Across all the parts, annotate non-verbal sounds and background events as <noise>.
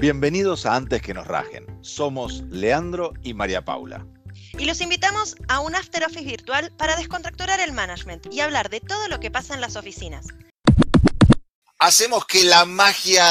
Bienvenidos a Antes que nos rajen. Somos Leandro y María Paula. Y los invitamos a un After Office virtual para descontracturar el management y hablar de todo lo que pasa en las oficinas. Hacemos que la magia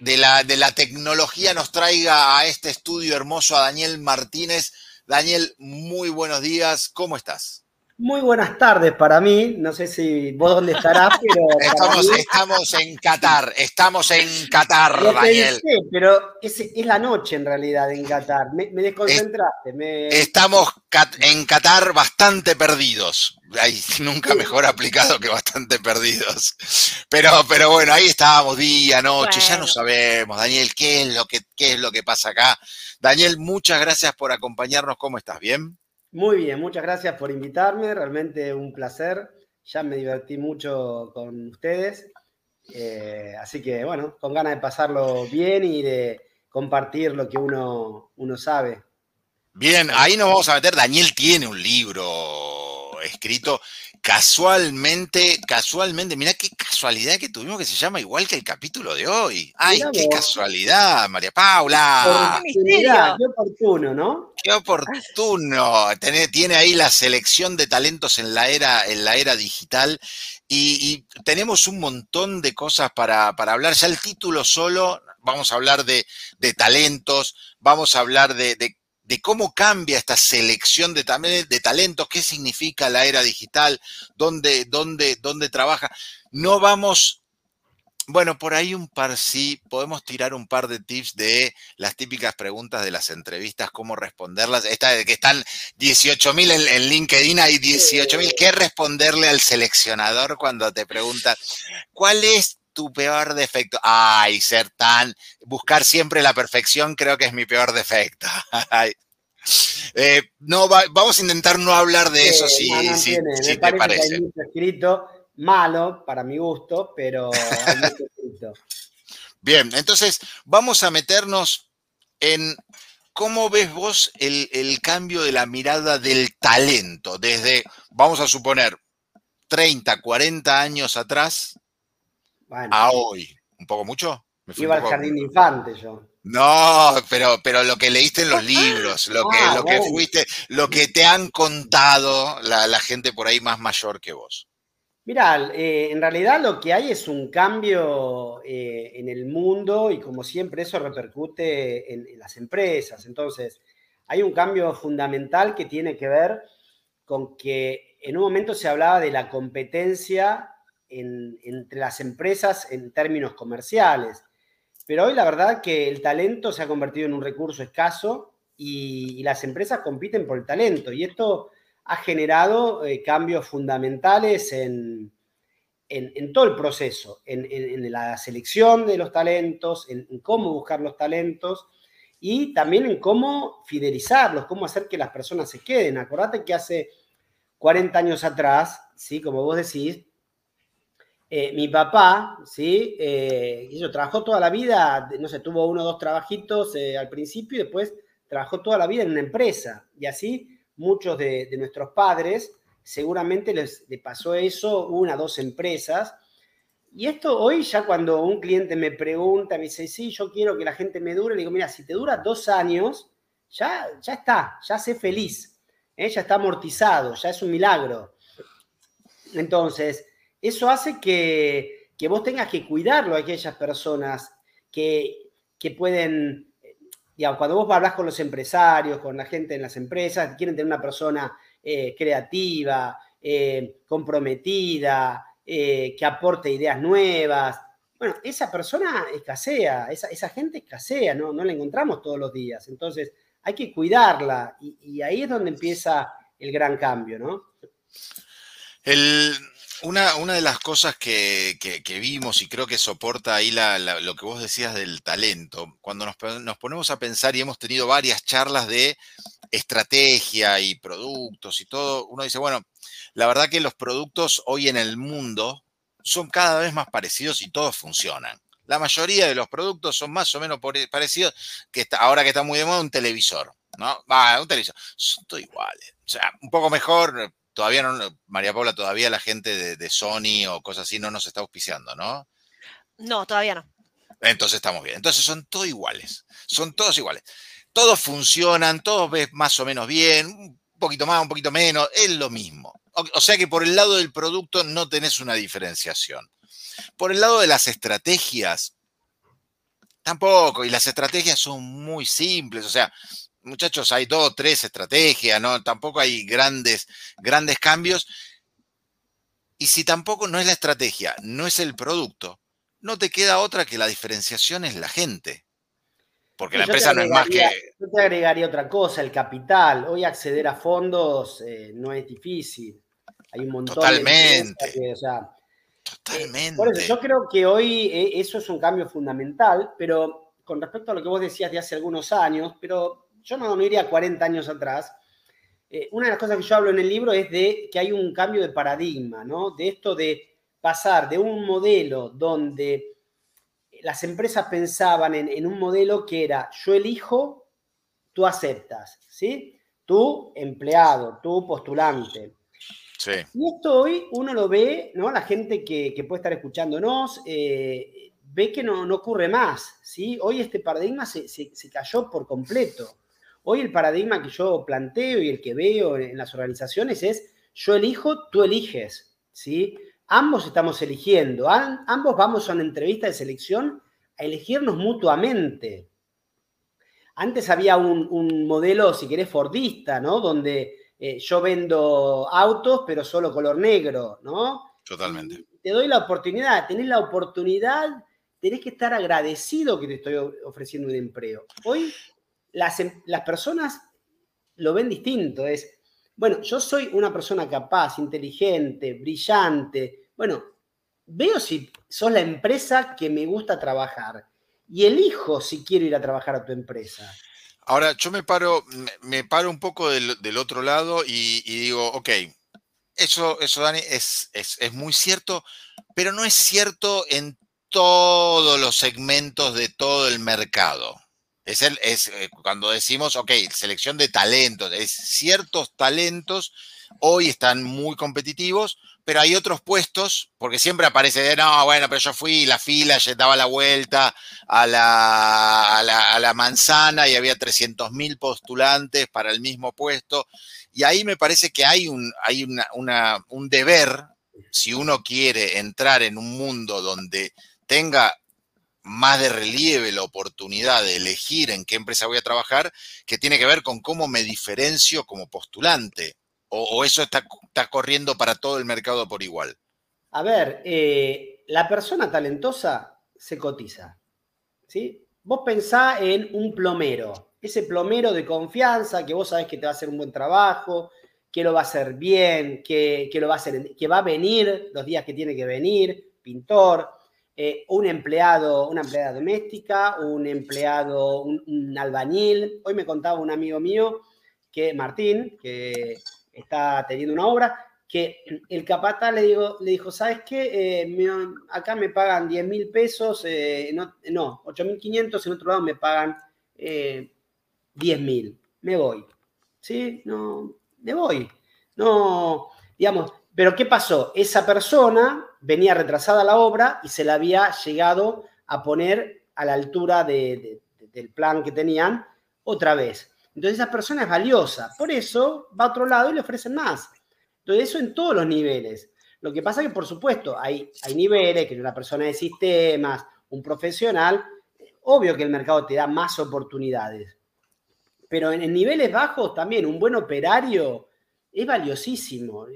de la, de la tecnología nos traiga a este estudio hermoso a Daniel Martínez. Daniel, muy buenos días. ¿Cómo estás? Muy buenas tardes para mí. No sé si vos dónde estarás, <laughs> pero. Estamos, estamos en Qatar, estamos en Qatar, Daniel. pero es, es, la noche en realidad en Qatar. Me, desconcentraste. Estamos en Qatar bastante perdidos. Ay, <laughs> nunca mejor aplicado que bastante perdidos. Pero, pero bueno, ahí estábamos día, noche, ya no sabemos, Daniel, qué es lo que, qué es lo que pasa acá. Daniel, muchas gracias por acompañarnos. ¿Cómo estás? ¿Bien? Muy bien, muchas gracias por invitarme, realmente un placer. Ya me divertí mucho con ustedes. Eh, así que bueno, con ganas de pasarlo bien y de compartir lo que uno, uno sabe. Bien, ahí nos vamos a meter. Daniel tiene un libro escrito casualmente, casualmente, mira qué casualidad que tuvimos que se llama igual que el capítulo de hoy. Ay, qué casualidad, María Paula. Qué oportuno, ¿no? Qué oportuno. Tiene, tiene, ahí la selección de talentos en la era, en la era digital. Y, tenemos un montón de cosas para, para, hablar. Ya el título solo, vamos a hablar de, de talentos, vamos a hablar de, de de cómo cambia esta selección de, talentos, qué significa la era digital, dónde, dónde, dónde trabaja. No vamos, bueno, por ahí un par sí, podemos tirar un par de tips de las típicas preguntas de las entrevistas, cómo responderlas. Esta de que están 18.000 en, en LinkedIn, hay 18.000. ¿Qué responderle al seleccionador cuando te pregunta cuál es tu peor defecto? Ay, ser tan, buscar siempre la perfección creo que es mi peor defecto. <laughs> Eh, no, vamos a intentar no hablar de eso si, te parece. hay escrito, malo para mi gusto, pero Bien, entonces vamos a meternos en cómo ves vos el, el cambio de la mirada del talento desde, vamos a suponer, 30, 40 años atrás a hoy. ¿Un poco mucho? Iba al jardín de infante yo. No, pero, pero lo que leíste en los libros, lo que, ah, lo que fuiste, lo que te han contado la, gente por ahí más mayor que vos. Mira, eh, en realidad lo que hay es un cambio eh, en el mundo y como siempre eso repercute en, las empresas. Entonces, hay un cambio fundamental que tiene que ver con que en un momento se hablaba de la competencia entre las empresas en términos comerciales. Pero hoy la verdad que el talento se ha convertido en un recurso escaso y, las empresas compiten por el talento. Y esto ha generado eh, cambios fundamentales en, en, todo el proceso, en, la selección de los talentos, en, cómo buscar los talentos y también en cómo fidelizarlos, cómo hacer que las personas se queden. Acordate que hace 40 años atrás, ¿sí? como vos decís, eh, mi papá, ¿sí? Eh, trabajó toda la vida, no sé, tuvo uno o dos trabajitos eh, al principio y después trabajó toda la vida en una empresa. Y así muchos de, nuestros padres seguramente les, pasó eso, una, dos empresas. Y esto hoy ya cuando un cliente me pregunta, me dice, sí, yo quiero que la gente me dure, le digo, mira, si te dura dos años, ya, ya está, ya sé feliz, ya está amortizado, ya es un milagro. Entonces, eso hace que, vos tengas que cuidarlo a aquellas personas que, pueden, digamos, cuando vos hablas con los empresarios, con la gente en las empresas, quieren tener una persona eh, creativa, eh, comprometida, eh, que aporte ideas nuevas. Bueno, esa persona escasea, esa, esa gente escasea, ¿no? no la encontramos todos los días. Entonces, hay que cuidarla y, y ahí es donde empieza el gran cambio, ¿no? El, una, una, de las cosas que, vimos y creo que soporta ahí lo que vos decías del talento, cuando nos, nos, ponemos a pensar y hemos tenido varias charlas de estrategia y productos y todo, uno dice, bueno, la verdad que los productos hoy en el mundo son cada vez más parecidos y todos funcionan. La mayoría de los productos son más o menos parecidos, que ahora que está muy de moda un televisor, ¿no? Va, un televisor, son todos iguales. O sea, un poco mejor, todavía no, María Paula, todavía la gente de, Sony o cosas así no nos está auspiciando, ¿no? No, todavía no. Entonces estamos bien. Entonces son todos iguales. Son todos iguales. Todos funcionan, todos ves más o menos bien, un poquito más, un poquito menos, es lo mismo. O sea que por el lado del producto no tenés una diferenciación. Por el lado de las estrategias, tampoco. Y las estrategias son muy simples. O sea, muchachos, hay dos, tres estrategias, ¿no? Tampoco hay grandes, grandes cambios. Y si tampoco no es la estrategia, no es el producto, no te queda otra que la diferenciación es la gente. Porque la empresa no es más que. Yo te agregaría otra cosa, el capital. Hoy acceder a fondos eh, no es difícil. Hay un montón Totalmente. de. o sea, Totalmente. por eso yo creo que hoy eh, eso es un cambio fundamental, pero con respecto a lo que vos decías de hace algunos años, pero yo no, no iría 40 años atrás. Eh, una de las cosas que yo hablo en el libro es de que hay un cambio de paradigma, ¿no? De esto de pasar de un modelo donde las empresas pensaban en, un modelo que era yo elijo, tú aceptas, ¿sí? Tú empleado, tú postulante. Sí. Y esto hoy uno lo ve, ¿no? La gente que, puede estar escuchándonos eh, ve que no, ocurre más, ¿sí? Hoy este paradigma se, cayó por completo. Hoy el paradigma que yo planteo y el que veo en, las organizaciones es yo elijo, tú eliges, ¿sí? ambos estamos eligiendo, ambos vamos a una entrevista de selección a elegirnos mutuamente. Antes había un, modelo, si querés, fordista, ¿no? Donde eh, yo vendo autos, pero solo color negro, ¿no? Totalmente. te doy la oportunidad, tenés la oportunidad, tenés que estar agradecido que te estoy ofreciendo un empleo. Hoy las, em, las personas lo ven distinto, es, bueno, yo soy una persona capaz, inteligente, brillante, bueno, veo si sos la empresa que me gusta trabajar y elijo si quiero ir a trabajar a tu empresa. Ahora, yo me paro, me paro un poco del, otro lado y, digo, ok, eso, eso Dani, es, es, muy cierto, pero no es cierto en todos los segmentos de todo el mercado. Es, el, es eh, cuando decimos, ok, selección de talentos, es ciertos talentos hoy están muy competitivos, pero hay otros puestos, porque siempre aparece de, no, bueno, pero yo fui la fila, ya daba la vuelta a la, a la, manzana y había 300.000 postulantes para el mismo puesto. Y ahí me parece que hay un, hay una, un deber, si uno quiere entrar en un mundo donde tenga más de relieve la oportunidad de elegir en qué empresa voy a trabajar, que tiene que ver con cómo me diferencio como postulante o, eso está, está, corriendo para todo el mercado por igual? A ver, eh, la persona talentosa se cotiza. ¿sí? Vos pensá en un plomero, ese plomero de confianza que vos sabés que te va a hacer un buen trabajo, que lo va a hacer bien, que, lo va a hacer, que va a venir los días que tiene que venir, pintor, eh, un empleado, una empleada doméstica, un empleado, un, albañil. Hoy me contaba un amigo mío que Martín, que está teniendo una obra, que el capata le, digo, le dijo, ¿sabes qué? Eh, acá me pagan 10 mil pesos, eh, no, no 8 mil 500, en otro lado me pagan eh, 10 mil, me voy. ¿Sí? No, me voy. No, digamos, pero ¿qué pasó? Esa persona venía retrasada la obra y se la había llegado a poner a la altura del plan que tenían otra vez. Entonces esa persona es valiosa. Por eso va a otro lado y le ofrecen más. Entonces eso en todos los niveles. Lo que pasa es que, por supuesto, hay, hay niveles, que una persona de sistemas, un profesional, obvio que el mercado te da más oportunidades. Pero en, niveles bajos también, un buen operario es valiosísimo.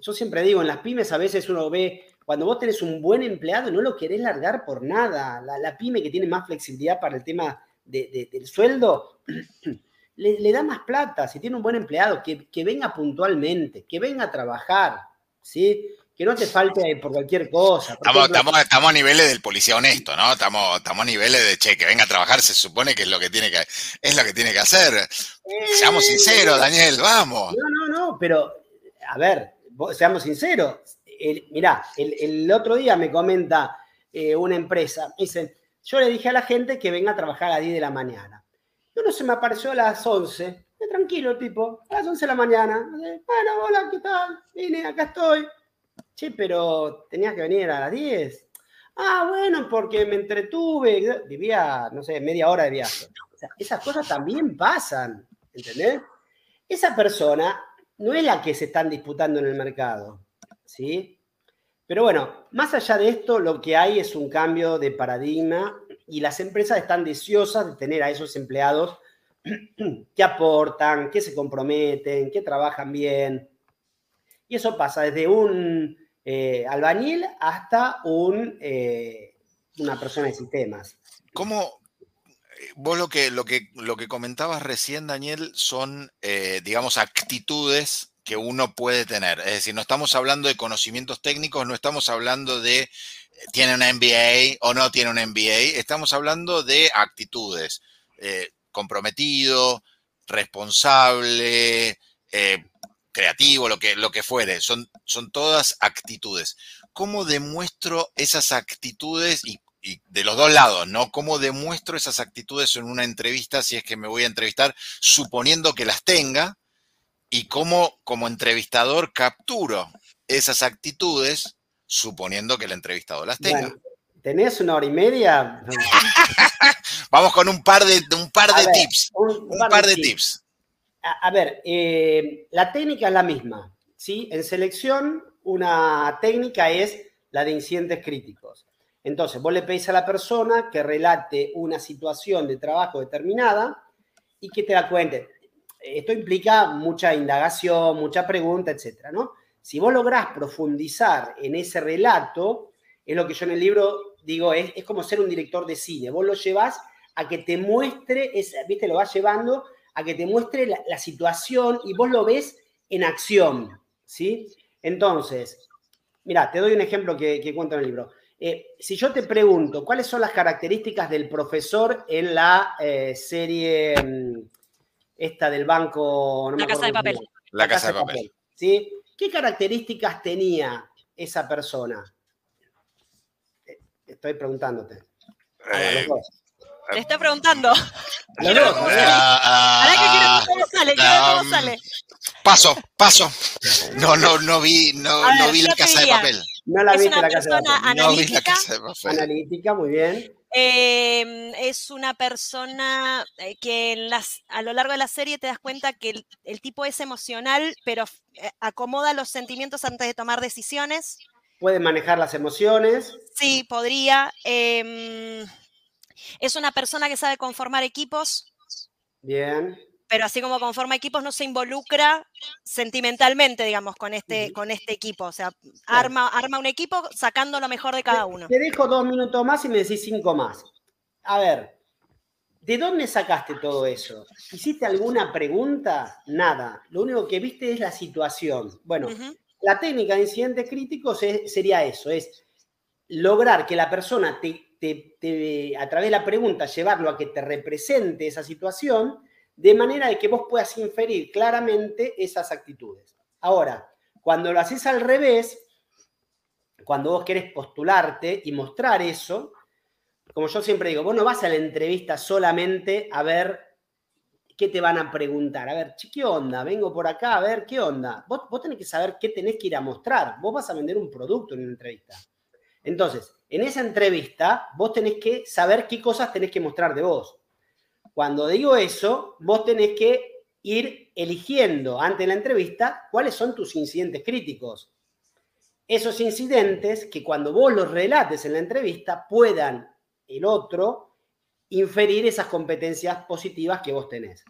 Yo siempre digo, en las pymes a veces uno ve, cuando vos tenés un buen empleado, no lo querés largar por nada. La, pyme que tiene más flexibilidad para el tema del sueldo, <clears throat> le, da más plata, si tiene un buen empleado, que, venga puntualmente, que venga a trabajar, ¿sí? Que no te falte por cualquier cosa. estamos, estamos, a niveles del policía honesto, ¿no? Estamos, estamos a niveles de, che, que venga a trabajar, se supone que es lo que tiene que, es lo que, tiene que hacer. seamos eh, sinceros, Daniel, vamos. No, no, no, pero, a ver, seamos sinceros. El, mirá, el, otro día me comenta eh, una empresa, dice, yo le dije a la gente que venga a trabajar a las 10 de la mañana. Y uno se me apareció a las 11. tranquilo, tipo, a las 11 de la mañana. Bueno, hola, ¿qué tal? Vine, acá estoy. Che, pero tenías que venir a las 10. Ah, bueno, porque me entretuve, vivía, no sé, media hora de viaje. O esas cosas también pasan, ¿entendés? Esa persona no es la que se están disputando en el mercado, ¿sí? Pero bueno, más allá de esto, lo que hay es un cambio de paradigma y las empresas están deseosas de tener a esos empleados <clears throat> que aportan, que se comprometen, que trabajan bien. Y eso pasa desde un eh, albañil hasta eh, una persona de sistemas. ¿Cómo, vos lo que, lo, que, lo que comentabas recién, Daniel, son, digamos, actitudes que uno puede tener. Es decir, no estamos hablando de conocimientos técnicos, no estamos hablando de tiene un MBA o no tiene un MBA, estamos hablando de actitudes. comprometido, responsable, creativo, lo que, lo que fuere, son, son todas actitudes. ¿Cómo demuestro esas actitudes y, de los dos lados, ¿no? ¿Cómo demuestro esas actitudes en una entrevista si es que me voy a entrevistar, suponiendo que las tenga? Y cómo como entrevistador capturo esas actitudes, suponiendo que el entrevistador las tenga. ¿Tenés una hora y media? <laughs> Vamos con un par de, un par de tips. Un, par, de, tips a, ver, eh, la técnica es la misma, ¿sí? En selección, una técnica es la de incidentes críticos. Entonces, vos le pedís a la persona que relate una situación de trabajo determinada y que te la cuente. Esto implica mucha indagación, mucha pregunta, etcétera, ¿no? Si vos lográs profundizar en ese relato, es lo que yo en el libro digo, es, como ser un director de cine. Vos lo llevas a que te muestre, ¿viste? Lo vas llevando a que te muestre la, situación y vos lo ves en acción, ¿sí? Entonces, mira, te doy un ejemplo que, cuento en el libro. Eh, si yo te pregunto cuáles son las características del profesor en la eh, serie mm, esta del banco... la casa de papel. La, casa, de papel. ¿sí? ¿Qué características tenía esa persona? Eh, estoy preguntándote. Le está preguntando. Ahora que quiero cómo sale, cómo um, sale. Paso, paso. No, no, no vi, no, no vi la casa de papel. No la viste la casa de papel. No vi la casa de papel. Analítica, muy bien. Eh, es una persona eh, que en las, a lo largo de la serie te das cuenta que el, el tipo es emocional, pero eh, acomoda los sentimientos antes de tomar decisiones. Puede manejar las emociones. Sí, podría. Eh, es una persona que sabe conformar equipos. Bien. Pero así como conforma equipos, no se involucra sentimentalmente, digamos, con este, con este equipo. O sea, arma, arma un equipo sacando lo mejor de cada uno. Te dejo dos minutos más y me decís cinco más. A ver, ¿de dónde sacaste todo eso? ¿Hiciste alguna pregunta? Nada. Lo único que viste es la situación. Bueno, la técnica de incidentes críticos sería eso, es lograr que la persona te a través de la pregunta, llevarlo a que te represente esa situación, de manera de que vos puedas inferir claramente esas actitudes. Ahora, cuando lo haces al revés, cuando vos querés postularte y mostrar eso, como yo siempre digo, vos no vas a la entrevista solamente a ver qué te van a preguntar. A ver, ¿qué onda? Vengo por acá a ver qué onda. Vos, vos tenés que saber qué tenés que ir a mostrar. Vos vas a vender un producto en una entrevista. Entonces, en esa entrevista, vos tenés que saber qué cosas tenés que mostrar de vos. Cuando digo eso, vos tenés que ir eligiendo ante la entrevista cuáles son tus incidentes críticos. Esos incidentes que cuando vos los relates en la entrevista puedan el otro inferir esas competencias positivas que vos tenés.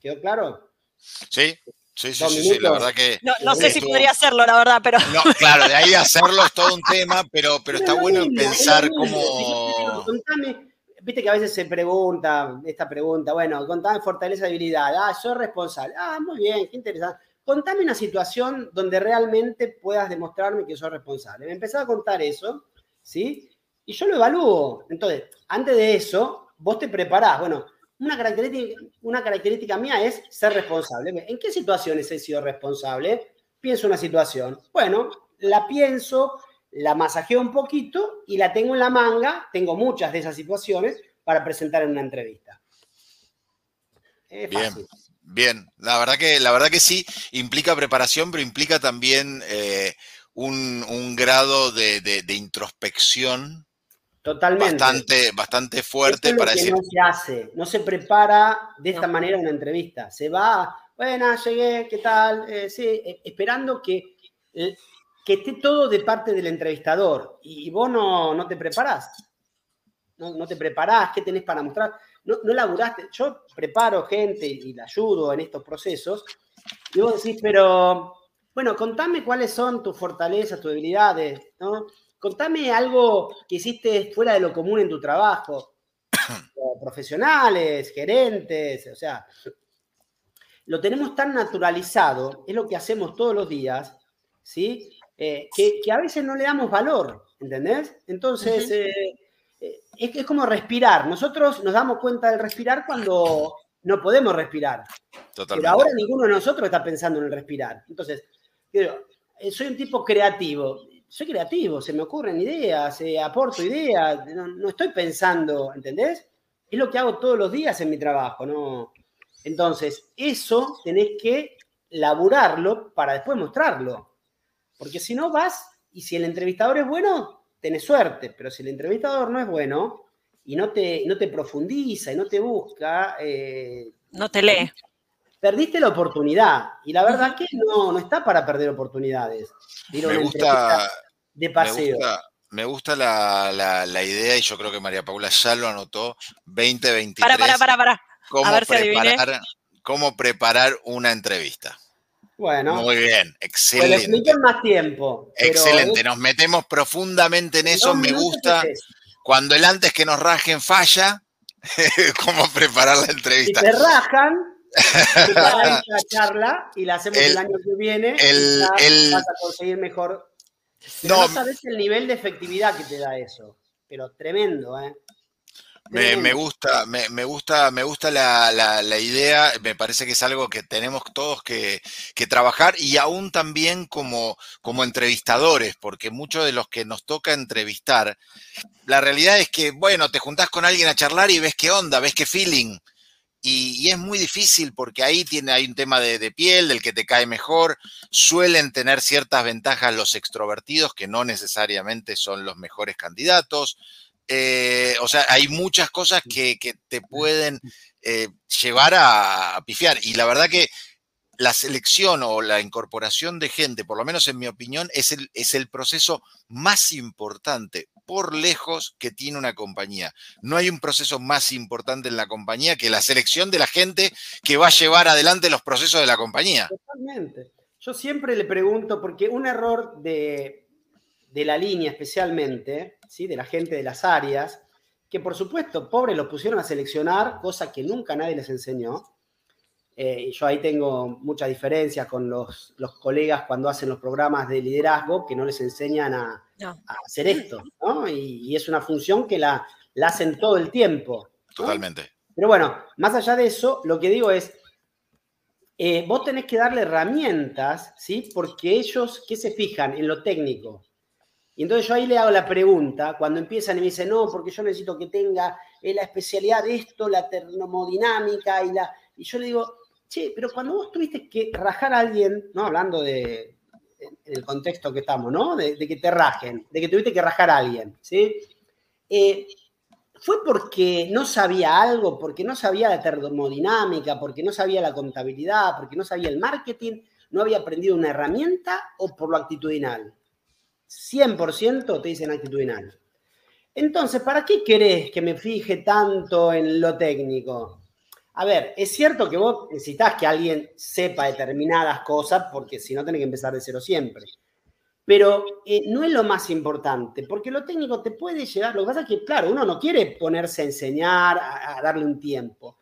¿Quedó claro? Sí, Sí, sí, sí, la verdad que... No, sé si podría hacerlo, la verdad, pero... No, claro, de ahí hacerlo es todo un tema, pero, pero está bueno pensar cómo... Contame, viste que a veces se pregunta, esta pregunta, bueno, contame fortaleza, habilidad, ah, soy responsable, ah, muy bien, qué interesante. Contame una situación donde realmente puedas demostrarme que soy responsable. Me empezás a contar eso, ¿sí? Y yo lo evalúo. Entonces, antes de eso, vos te preparás, bueno, una característica, una característica mía es ser responsable. ¿En qué situaciones he sido responsable? Pienso una situación. Bueno, la pienso, la masajeo un poquito y la tengo en la manga. Tengo muchas de esas situaciones para presentar en una entrevista. bien, bien. La verdad que, la verdad que sí, implica preparación, pero implica también eh, un, grado de, introspección Totalmente. bastante, bastante fuerte es para que decir, no se hace, no se prepara de esta No. manera una entrevista. Se va, bueno, llegué, ¿qué tal? Eh, sí, eh, esperando que, eh, que esté todo de parte del entrevistador. Y, y vos no, no te preparás. No, no te preparás, ¿qué tenés para mostrar? No, no laburaste. Yo preparo gente y la ayudo en estos procesos. Y vos decís, pero, bueno, contame cuáles son tus fortalezas, tus debilidades, ¿no? Contame algo que hiciste fuera de lo común en tu trabajo. <coughs> O profesionales, gerentes, o sea, lo tenemos tan naturalizado, es lo que hacemos todos los días, ¿sí? Eh, que, que a veces no le damos valor, ¿entendés? Entonces, eh, eh, es, es como respirar. Nosotros nos damos cuenta del respirar cuando no podemos respirar. Pero ahora ninguno de nosotros está pensando en el respirar. Entonces, digo, soy un tipo creativo. Soy creativo, se me ocurren ideas, eh, aporto ideas, no, no estoy pensando, ¿entendés? Es lo que hago todos los días en mi trabajo, ¿no? Entonces, eso tenés que laburarlo para después mostrarlo. Porque si no vas, y si el entrevistador es bueno, tenés suerte, pero si el entrevistador no es bueno y no te, no te profundiza y no te busca, eh, No te lee. perdiste la oportunidad. Y la verdad que no, no está para perder oportunidades. Me gusta, de me paseo. gusta, me gusta la, la- la idea, y yo creo que María Paula ya lo anotó, 2023. Para, para, para, para. cómo A ver si adiviné. preparar, cómo preparar una entrevista. Bueno, Muy bien, pues excelente. expliqué en más tiempo. Excelente, nos metemos profundamente en eso, me gusta. es eso. Cuando el antes que nos rajen falla, <laughs> cómo preparar la Si entrevista. te rajan, <laughs> preparamos la charla y la hacemos el, El- año que viene. el- y el- vas a conseguir mejor. No, No, sabes el nivel de efectividad que te da eso. Pero tremendo, ¿eh? Me, gusta, me, me gusta, me gusta la, la- la idea, me parece que es algo que tenemos todos que, que trabajar y aún también como, como entrevistadores, porque muchos de los que nos toca entrevistar, la realidad es que, bueno, te juntás con alguien a charlar y ves qué onda, ves qué feeling. Y, y es muy difícil porque ahí tiene, hay un tema de, de piel, del que te cae mejor. Suelen tener ciertas ventajas los extrovertidos, que no necesariamente son los mejores candidatos. Eh, o sea, hay muchas cosas que, que te pueden eh, llevar a, a pifiar. Y la verdad que la selección o la incorporación de gente, por lo menos en mi opinión, es el, es el proceso más importante por lejos que tiene una compañía. No hay un proceso más importante en la compañía que la selección de la gente que va a llevar adelante los procesos de la compañía. Totalmente. Yo siempre le pregunto, porque un error de, de la línea especialmente, ¿sí? de la gente de las áreas, que por supuesto, pobres los pusieron a seleccionar, cosa que nunca nadie les enseñó. Eh, y yo ahí tengo muchas diferencias con los, los colegas cuando hacen los programas de liderazgo, que no les enseñan a, No. a hacer esto, ¿no? Y, y es una función que la, la hacen todo el tiempo. ¿no? Totalmente. Pero bueno, más allá de eso, lo que digo es, eh, vos tenés que darle herramientas, ¿sí? Porque ellos, ¿qué se fijan? En lo técnico. Y entonces yo ahí le hago la pregunta, cuando empiezan y me dicen, no, porque yo necesito que tenga eh, la especialidad de esto, la termodinámica y la... Y yo le digo, che, pero cuando vos tuviste que rajar a alguien, ¿no? Hablando de, en el contexto que estamos, ¿no? De, que te rajen, de que tuviste que rajar a alguien, ¿sí? Eh, ¿Fue porque no sabía algo, porque no sabía la termodinámica, porque no sabía la contabilidad, porque no sabía el marketing, no había aprendido una herramienta o por lo actitudinal? 100% te dicen actitudinal. Entonces, ¿para qué querés que me fije tanto en lo técnico? A ver, es cierto que vos necesitas que alguien sepa determinadas cosas, porque si no tenés que empezar de cero siempre. Pero eh, no es lo más importante, porque lo técnico te puede llegar. Lo que pasa es que, claro, uno no quiere ponerse a enseñar, a, a darle un tiempo,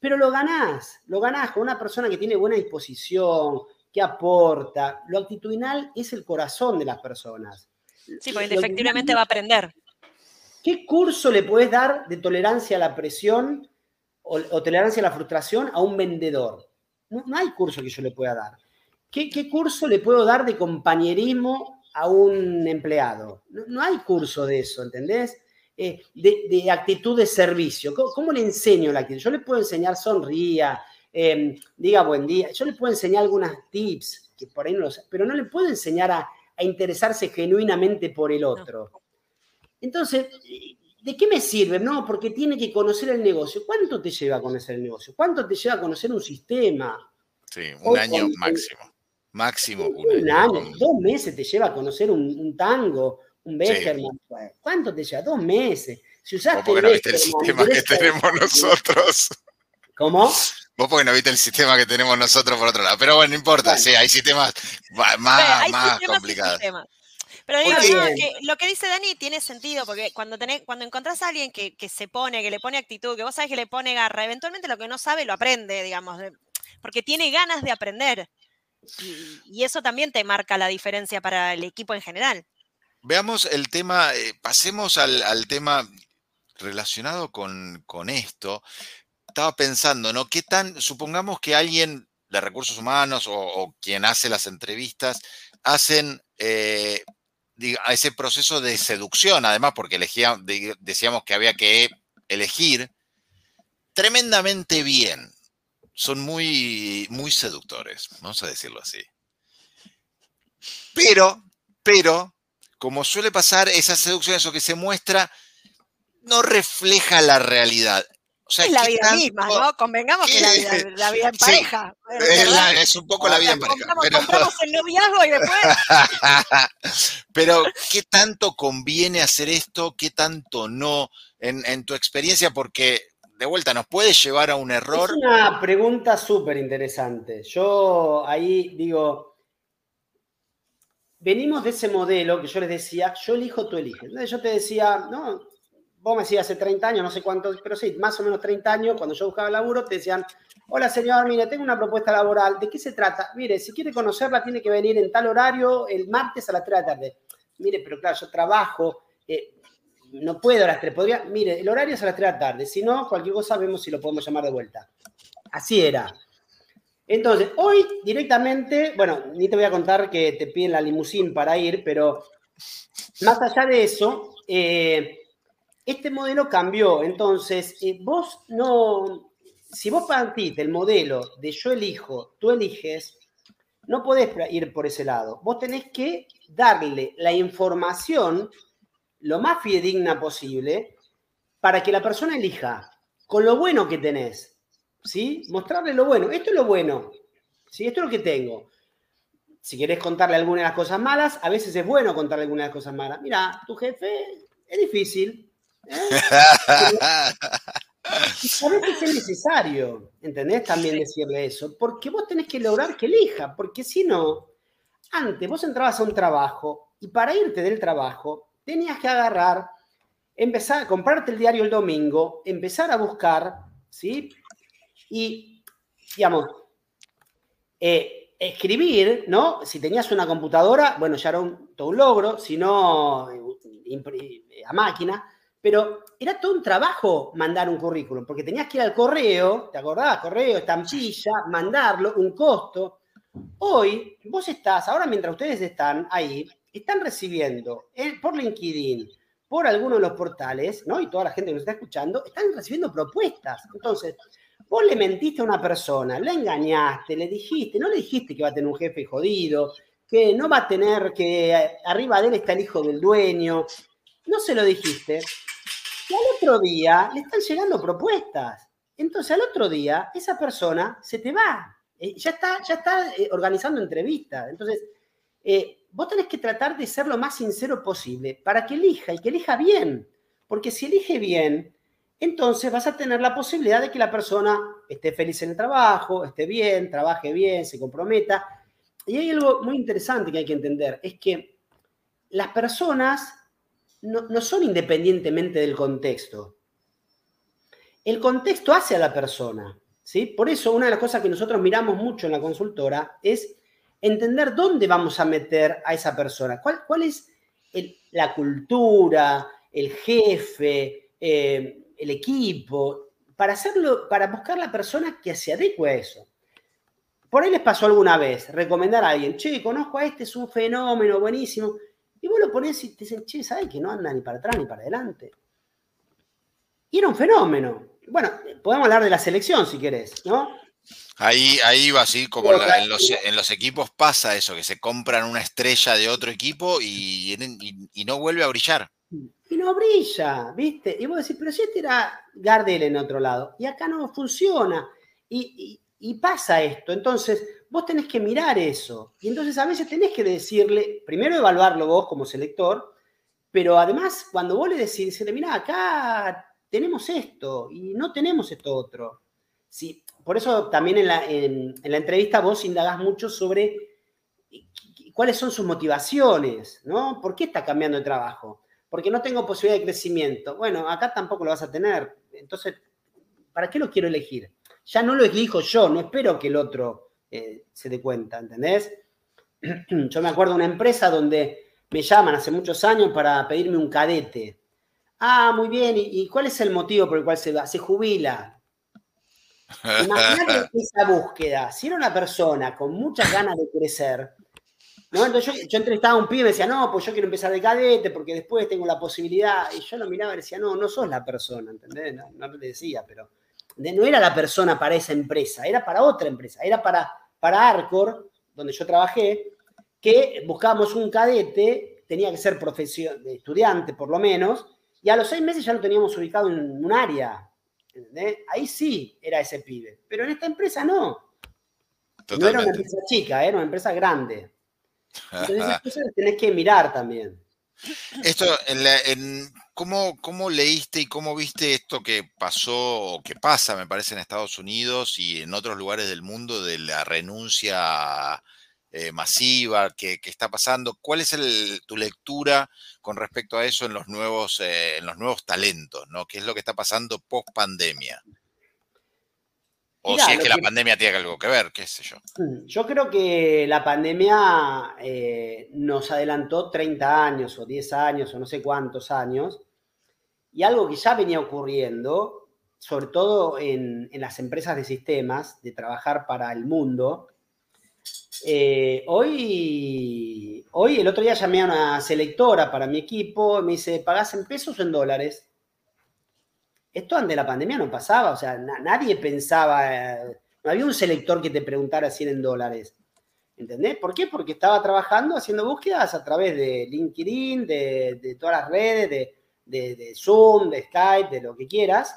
pero lo ganás, lo ganás con una persona que tiene buena disposición, que aporta. Lo actitudinal es el corazón de las personas. Sí, porque efectivamente va a aprender. ¿Qué curso le puedes dar de tolerancia a la presión o, o tolerancia a la frustración a un vendedor? No, no hay curso que yo le pueda dar. ¿Qué, qué curso le puedo dar de compañerismo a un empleado? No, no hay curso de eso, ¿entendés? Eh, de, de actitud de servicio. ¿Cómo, cómo le enseño la actitud? Yo le puedo enseñar sonría, eh, diga buen día. Yo le puedo enseñar algunas tips, que por ahí no lo sé, pero no le puedo enseñar a, a interesarse genuinamente por el otro. Entonces, ¿de qué me sirve? No, porque tiene que conocer el negocio. ¿Cuánto te lleva a conocer el negocio? ¿Cuánto te lleva a conocer un sistema? Sí, un año máximo. Máximo un, año. Dos meses te lleva a conocer un, tango, un Beckerman. ¿Cuánto te lleva? Dos meses. Si usaste no viste el sistema que tenemos <laughs> nosotros. ¿Cómo? Vos porque no viste el sistema que tenemos nosotros por otro lado. Pero bueno, no importa, sí, hay sistemas más, más complicados. Pero digo, que lo que dice Dani tiene sentido, porque cuando tenés, cuando encontrás a alguien que, se pone, que le pone actitud, que vos sabés que le pone garra, eventualmente lo que no sabe lo aprende, digamos, porque tiene ganas de aprender. Y, eso también te marca la diferencia para el equipo en general. Veamos el tema, eh, pasemos al, tema relacionado con, esto. Estaba pensando, ¿no? ¿Qué tan, supongamos que alguien de recursos humanos o, quien hace las entrevistas hacen eh, ese proceso de seducción, además, porque decíamos que había que elegir tremendamente bien. Son muy, muy seductores, vamos a decirlo así. Pero, pero, como suele pasar, esa seducción, eso que se muestra, no refleja la realidad es la vida misma, ¿no? Convengamos que la vida, la vida en <laughs> pareja. es, un poco la vida en pareja. Pero... Compramos el noviazgo y después. <laughs> pero, ¿qué tanto conviene hacer esto? ¿Qué tanto no? En, en tu experiencia, porque de vuelta, ¿nos puede llevar a un error? Es una pregunta súper interesante. Yo ahí digo, venimos de ese modelo que yo les decía, yo elijo, tú eliges. Yo te decía, no, vos me decías hace 30 años, no sé cuántos, pero sí, más o menos 30 años, cuando yo buscaba laburo, te decían, hola señor, mire, tengo una propuesta laboral, ¿de qué se trata? Mire, si quiere conocerla, tiene que venir en tal horario el martes a las 3 de la tarde. Mire, pero claro, yo trabajo, eh, no puedo a las 3, podría, mire, el horario es a las 3 de la tarde, si no, cualquier cosa vemos si lo podemos llamar de vuelta. Así era. Entonces, hoy directamente, bueno, ni te voy a contar que te piden la limusín para ir, pero más allá de eso, eh, este modelo cambió. Entonces, eh, vos no, si vos partís del modelo de yo elijo, tú eliges, no podés ir por ese lado. Vos tenés que darle la información lo más fidedigna posible para que la persona elija con lo bueno que tenés. ¿Sí? Mostrarle lo bueno. Esto es lo bueno. ¿Sí? Esto es lo que tengo. Si querés contarle algunas de las cosas malas, a veces es bueno contarle algunas de las cosas malas. Mira, tu jefe es difícil, ¿Eh? a veces es necesario, ¿entendés? También decirle eso, porque vos tenés que lograr que elija, porque si no, antes vos entrabas a un trabajo y para irte del trabajo tenías que agarrar, empezar a comprarte el diario el domingo, empezar a buscar, ¿sí? Y, digamos, eh, escribir, ¿no? Si tenías una computadora, bueno, ya era todo un logro, si no, eh, a máquina, pero era todo un trabajo mandar un currículum, porque tenías que ir al correo, ¿te acordás? Correo, estampilla, mandarlo, un costo. Hoy, vos estás, ahora mientras ustedes están ahí, están recibiendo eh, por LinkedIn, por alguno de los portales, ¿no? Y toda la gente que nos está escuchando, están recibiendo propuestas. Entonces, vos le mentiste a una persona, la engañaste, le dijiste, no le dijiste que va a tener un jefe jodido, que no va a tener que arriba de él está el hijo del dueño, no se lo dijiste, al otro día le están llegando propuestas. Entonces al otro día esa persona se te va. Eh, ya está, ya está eh, organizando entrevistas. Entonces, eh, vos tenés que tratar de ser lo más sincero posible para que elija y que elija bien. Porque si elige bien, entonces vas a tener la posibilidad de que la persona esté feliz en el trabajo, esté bien, trabaje bien, se comprometa. Y hay algo muy interesante que hay que entender, es que las personas no, son independientemente del contexto. El contexto hace a la persona. ¿sí? Por eso una de las cosas que nosotros miramos mucho en la consultora es entender dónde vamos a meter a esa persona. ¿Cuál, cuál es la cultura, el jefe, eh, el equipo? Para hacerlo, para buscar la persona que se adecue a eso. Por ahí les pasó alguna vez recomendar a alguien, che, conozco a este, es un fenómeno buenísimo. Y vos lo ponés y te dicen, che, ¿sabes que no anda ni para atrás ni para adelante? Y era un fenómeno. Bueno, podemos hablar de la selección si querés, ¿no? Ahí, ahí va así, como en, los, equipos pasa eso, que se compran una estrella de otro equipo y, no vuelve a brillar. y no brilla, ¿viste? Y vos decís, pero si este era Gardel en otro lado, y acá no funciona, y, y pasa esto, entonces vos tenés que mirar eso, y entonces a veces tenés que decirle, primero evaluarlo vos como selector, pero además cuando vos le decís, decirle, mira, acá tenemos esto y no tenemos esto otro. Sí, por eso también en la, en, la entrevista vos indagás mucho sobre cuáles son sus motivaciones, ¿no? ¿Por qué está cambiando de trabajo? Porque no tengo posibilidad de crecimiento. Bueno, acá tampoco lo vas a tener. Entonces, ¿para qué lo quiero elegir? Ya no lo elijo yo, no espero que el otro eh, se dé cuenta, ¿entendés? <clears throat> Yo me acuerdo de una empresa donde me llaman hace muchos años para pedirme un cadete. Ah, muy bien. ¿Y, cuál es el motivo por el cual se va? Se jubila. Imagínate <laughs> esa búsqueda. Si era una persona con muchas ganas de crecer, ¿no? Entonces yo, yo entrevistaba a un pibe y me decía, no, pues yo quiero empezar de cadete porque después tengo la posibilidad. Y yo lo miraba y decía, no, no sos la persona, ¿entendés? No, le decía, pero no era la persona para esa empresa, era para otra empresa, era para, para Arcor, donde yo trabajé, que buscábamos un cadete, tenía que ser profesión, estudiante por lo menos, y a los seis meses ya lo teníamos ubicado en un área. Ahí sí era ese pibe. Pero en esta empresa no. No era una empresa chica, era una empresa grande. <laughs> Entonces esas cosas las tenés que mirar también. Esto, en ¿cómo, ¿cómo, leíste y cómo viste esto que pasó o que pasa, me parece, en Estados Unidos y en otros lugares del mundo de la renuncia eh, masiva que, está pasando. ¿Cuál es tu lectura con respecto a eso en los nuevos, eh, en los nuevos talentos? ¿no? ¿Qué es lo que está pasando post pandemia? O si es que, la pandemia tiene algo que ver, qué sé yo. Mm, yo creo que la pandemia eh, nos adelantó 30 años o 10 años o no sé cuántos años. Y algo que ya venía ocurriendo, sobre todo en, en las empresas de sistemas, de trabajar para el mundo, eh, hoy, hoy, el otro día llamé a una selectora para mi equipo y me dice, ¿pagás en pesos o en dólares? Esto antes de la pandemia no pasaba, o sea, nadie pensaba, no había un selector que te preguntara si era en dólares. ¿Entendés? ¿Por qué? Porque estaba trabajando, haciendo búsquedas a través de LinkedIn, de, todas las redes, de, Zoom, de Skype, de lo que quieras,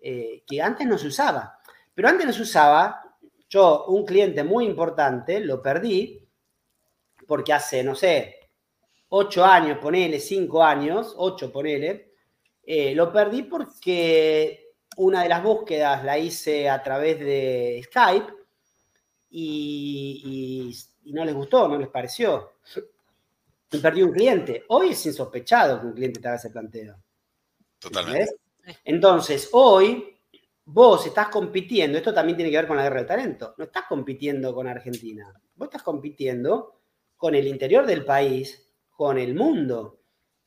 eh, que antes no se usaba. Pero antes no se usaba yo, un cliente muy importante, lo perdí porque hace, no sé, ocho años, ponele, cinco años, ocho ponele, eh, lo perdí porque una de las búsquedas la hice a través de Skype y, no les gustó, no les pareció. Y perdí un cliente. Hoy es insospechado que un cliente te haga ese planteo. Totalmente. Entonces, hoy vos estás compitiendo, esto también tiene que ver con la guerra del talento, no estás compitiendo con Argentina, vos estás compitiendo con el interior del país, con el mundo,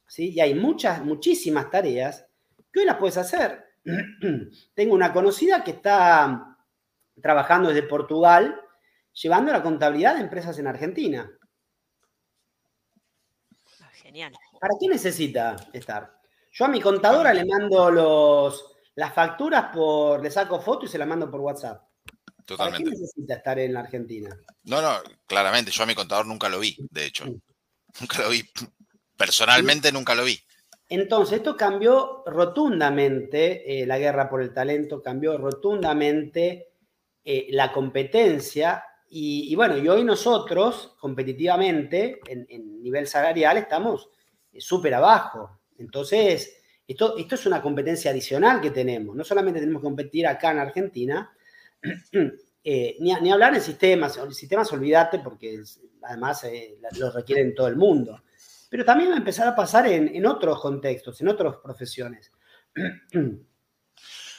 ¿sí? Y hay muchas, muchísimas tareas que hoy las puedes hacer. <clears throat> Tengo una conocida que está trabajando desde Portugal, llevando la contabilidad de empresas en Argentina. Genial. ¿Para qué necesita estar? Yo a mi contadora le mando los, las facturas por, le saco foto y se las mando por WhatsApp. Totalmente. ¿Para qué necesita estar en la Argentina? No, no, claramente. Yo a mi contador nunca lo vi, de hecho. <laughs> Nunca lo vi. Personalmente nunca lo vi. Entonces, esto cambió rotundamente eh, la guerra por el talento, cambió rotundamente eh, la competencia. Y, bueno, y hoy nosotros, competitivamente, en, nivel salarial, estamos eh, súper abajo. Entonces, esto, es una competencia adicional que tenemos. No solamente tenemos que competir acá en Argentina, <clears throat> eh, ni, hablar en sistemas. Sistemas, olvídate, porque además eh, lo requieren todo el mundo. Pero también va a empezar a pasar en, otros contextos, en otras profesiones.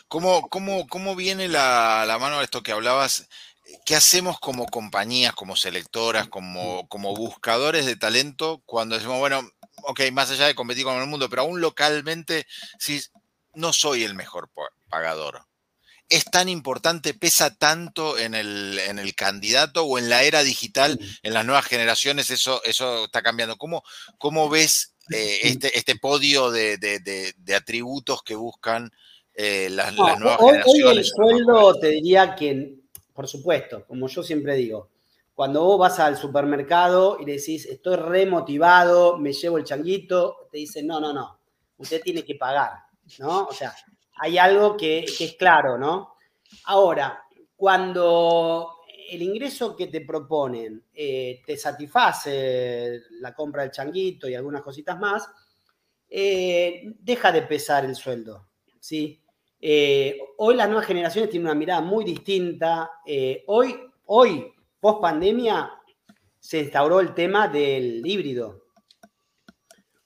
¿Cómo, cómo, cómo viene la, la, mano de esto que hablabas? ¿Qué hacemos como compañías, como selectoras, como, como buscadores de talento cuando decimos, bueno, ok, más allá de competir con el mundo, pero aún localmente, si no soy el mejor pagador. ¿Es tan importante, pesa tanto en el, en el candidato o en la era digital, en las nuevas generaciones, eso, eso está cambiando? ¿Cómo, cómo ves eh, este, este podio de, atributos que buscan eh, las, nuevas generaciones? Hoy el sueldo te diría que, por supuesto, como yo siempre digo, cuando vos vas al supermercado y le decís, estoy remotivado, me llevo el changuito, te dicen, no, no, no. usted tiene que pagar, ¿no? O sea, hay algo que, es claro, ¿no? Ahora, cuando el ingreso que te proponen eh, te satisface la compra del changuito y algunas cositas más, eh, deja de pesar el sueldo, ¿sí? Eh, hoy las nuevas generaciones tienen una mirada muy distinta. hoy, hoy, post pandemia, se instauró el tema del híbrido.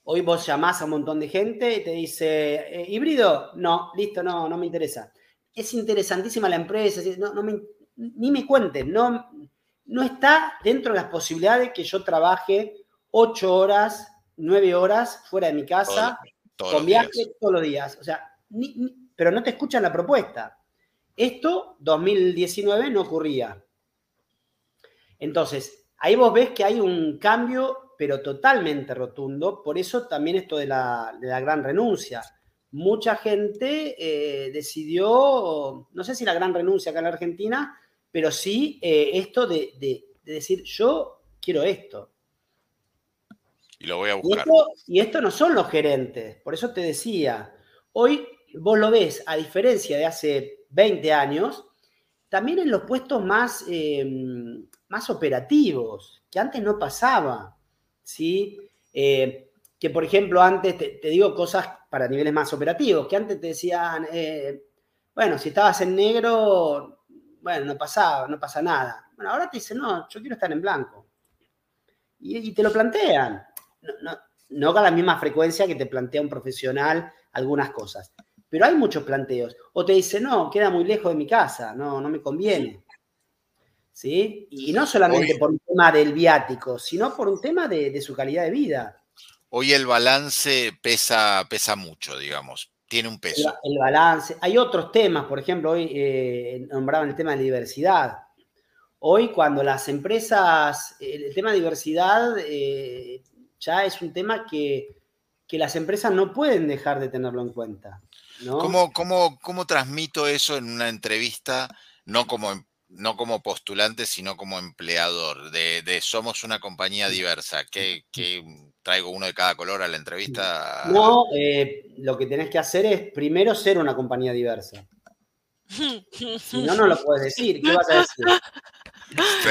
Hoy vos llamás a un montón de gente y te dice, eh, ¿híbrido? No, listo, no, no me interesa. Es interesantísima la empresa, no, ni me cuentes, no, no está dentro de las posibilidades que yo trabaje ocho horas, nueve horas fuera de mi casa, con viaje todos los días. O sea, pero no te escuchan la propuesta. Esto, 2019, no ocurría. Entonces, ahí vos ves que hay un cambio pero totalmente rotundo. Por eso también esto de la, gran renuncia. Mucha gente eh, decidió, no sé si la gran renuncia acá en la Argentina, pero sí eh, esto de, decir, yo quiero esto. Y lo voy a buscar. Y esto, no son los gerentes, por eso te decía, hoy vos lo ves, a diferencia de hace 20 años, también en los puestos más, eh, más operativos, que antes no pasaba. ¿Sí? Eh, que, por ejemplo, antes, te, digo cosas para niveles más operativos, que antes te decían, eh, bueno, si estabas en negro, bueno, no pasaba, no pasa nada. Bueno, ahora te dicen, no, yo quiero estar en blanco. Y, te lo plantean. No, no, con la misma frecuencia que te plantea un profesional algunas cosas. Pero hay muchos planteos. O te dicen, no, queda muy lejos de mi casa, no, no me conviene. ¿Sí? Y no solamente por un tema del viático, sino por un tema de, su calidad de vida. Hoy el balance pesa, pesa mucho, digamos, tiene un peso. El, balance. Hay otros temas, por ejemplo, hoy eh, nombraban el tema de diversidad. Hoy cuando las empresas, el, tema de diversidad eh, ya es un tema que, las empresas no pueden dejar de tenerlo en cuenta. ¿Cómo, cómo, cómo transmito eso en una entrevista? No como no como postulante, sino como empleador, de, somos una compañía diversa, que, <laughs> traigo uno de cada color a la entrevista. No, eh, lo que tenés que hacer es primero ser una compañía diversa. Si no, no lo puedes decir. ¿Qué vas a decir?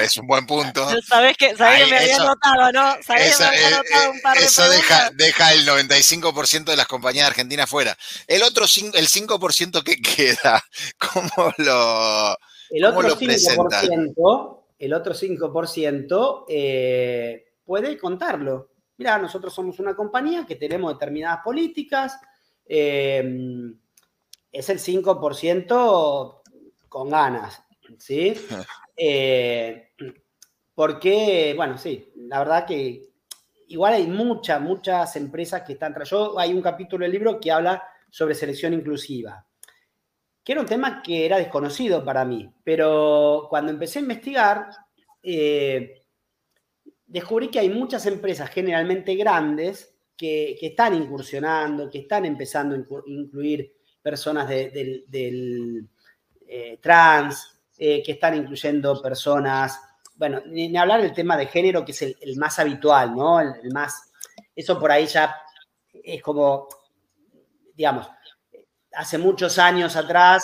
Es un buen punto. Sabes que, sabés que me había notado, ¿no? Sabés que me había notado un par de Eso deja, deja, el 95% de las compañías argentinas fuera. El otro, el 5% que queda, <laughs> ¿cómo lo, el otro 5%, el otro 5% eh, puede contarlo. Mira, nosotros somos una compañía que tenemos determinadas políticas. Eh, es el 5% con ganas, ¿sí? <laughs> Eh, porque, bueno, sí, la verdad que igual hay muchas, muchas empresas que están... Yo hay un capítulo del libro que habla sobre selección inclusiva que era un tema que era desconocido para mí, pero cuando empecé a investigar, eh, descubrí que hay muchas empresas generalmente grandes que, están incursionando, que están empezando a incluir personas del eh, trans, eh, que están incluyendo personas, bueno, ni, hablar del tema de género, que es el, más habitual, ¿no? el más, eso por ahí ya es como, digamos, hace muchos años atrás,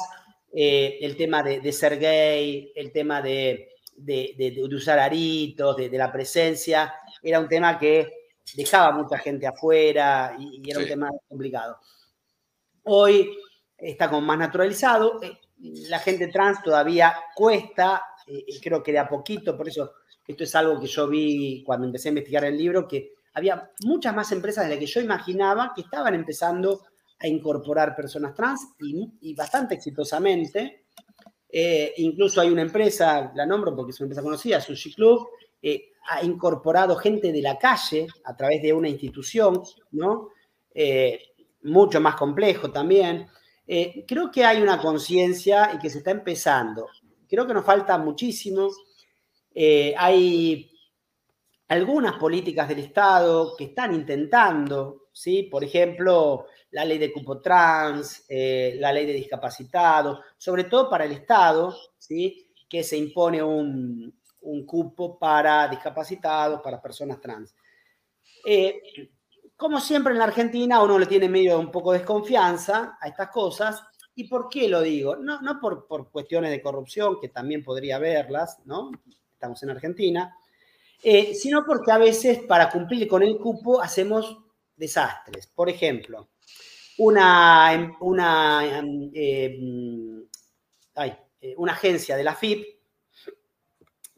eh, el tema de, ser gay, el tema de, usar aritos, de, la presencia, era un tema que dejaba mucha gente afuera y, era un tema complicado. Hoy está como más naturalizado, eh, la gente trans todavía cuesta, eh, creo que de a poquito, por eso esto es algo que yo vi cuando empecé a investigar el libro, que había muchas más empresas de las que yo imaginaba que estaban empezando a incorporar personas trans y, bastante exitosamente. Eh, incluso hay una empresa, la nombro porque es una empresa conocida, Sushi Club, eh, ha incorporado gente de la calle a través de una institución, ¿no? Eh, mucho más complejo también. creo que hay una conciencia y que se está empezando. Creo que nos falta muchísimo. hay algunas políticas del Estado que están intentando, ¿sí? Por ejemplo, la ley de cupo trans, eh, la ley de discapacitados, sobre todo para el Estado, ¿sí? que se impone un, cupo para discapacitados, para personas trans. Eh, como siempre en la Argentina, uno le tiene medio un poco de desconfianza a estas cosas. ¿Y por qué lo digo? No, no por, por cuestiones de corrupción, que también podría haberlas, ¿no? Estamos en Argentina, eh, sino porque a veces para cumplir con el cupo hacemos desastres. Por ejemplo, una, em, una, em, em, eh, una agencia de la FIP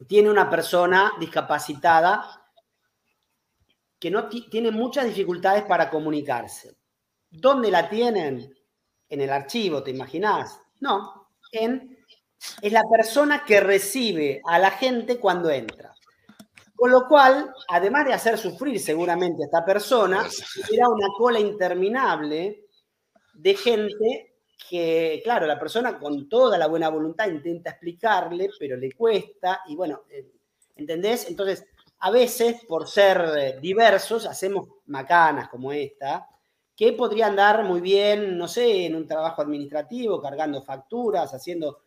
tiene una persona discapacitada que no tiene muchas dificultades para comunicarse. ¿Dónde la tienen? En el archivo, ¿te imaginas? No, en, es la persona que recibe a la gente cuando entra. Con lo cual, además de hacer sufrir seguramente a esta persona, <laughs> era una cola interminable de gente que, claro, la persona con toda la buena voluntad intenta explicarle, pero le cuesta, y bueno, eh, ¿entendés? Entonces, a veces, por ser eh, diversos, hacemos macanas como esta, que podrían dar muy bien, no sé, en un trabajo administrativo, cargando facturas, haciendo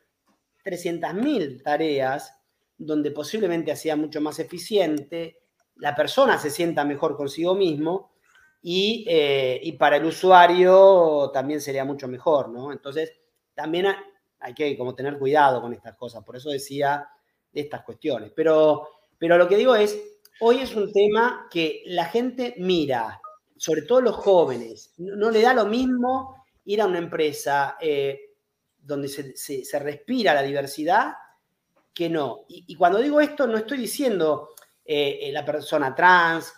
300.000 tareas, donde posiblemente hacía mucho más eficiente, la persona se sienta mejor consigo mismo y, eh, para el usuario también sería mucho mejor, ¿no? Entonces, también hay que como tener cuidado con estas cosas, por eso decía de estas cuestiones. Pero pero lo que digo es, hoy es un tema que la gente mira, sobre todo los jóvenes, no, le da lo mismo ir a una empresa eh, donde se, respira la diversidad que no. Y, cuando digo esto, no estoy diciendo eh, eh, la persona trans,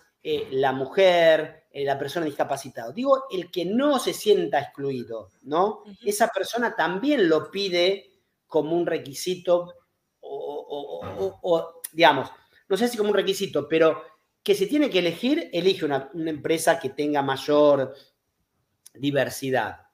la mujer, la persona discapacitada. Digo el que no se sienta excluido, ¿no? Esa persona también lo pide como un requisito o digamos, no sé si como un requisito, pero que se tiene que elegir, elige una, empresa que tenga mayor diversidad.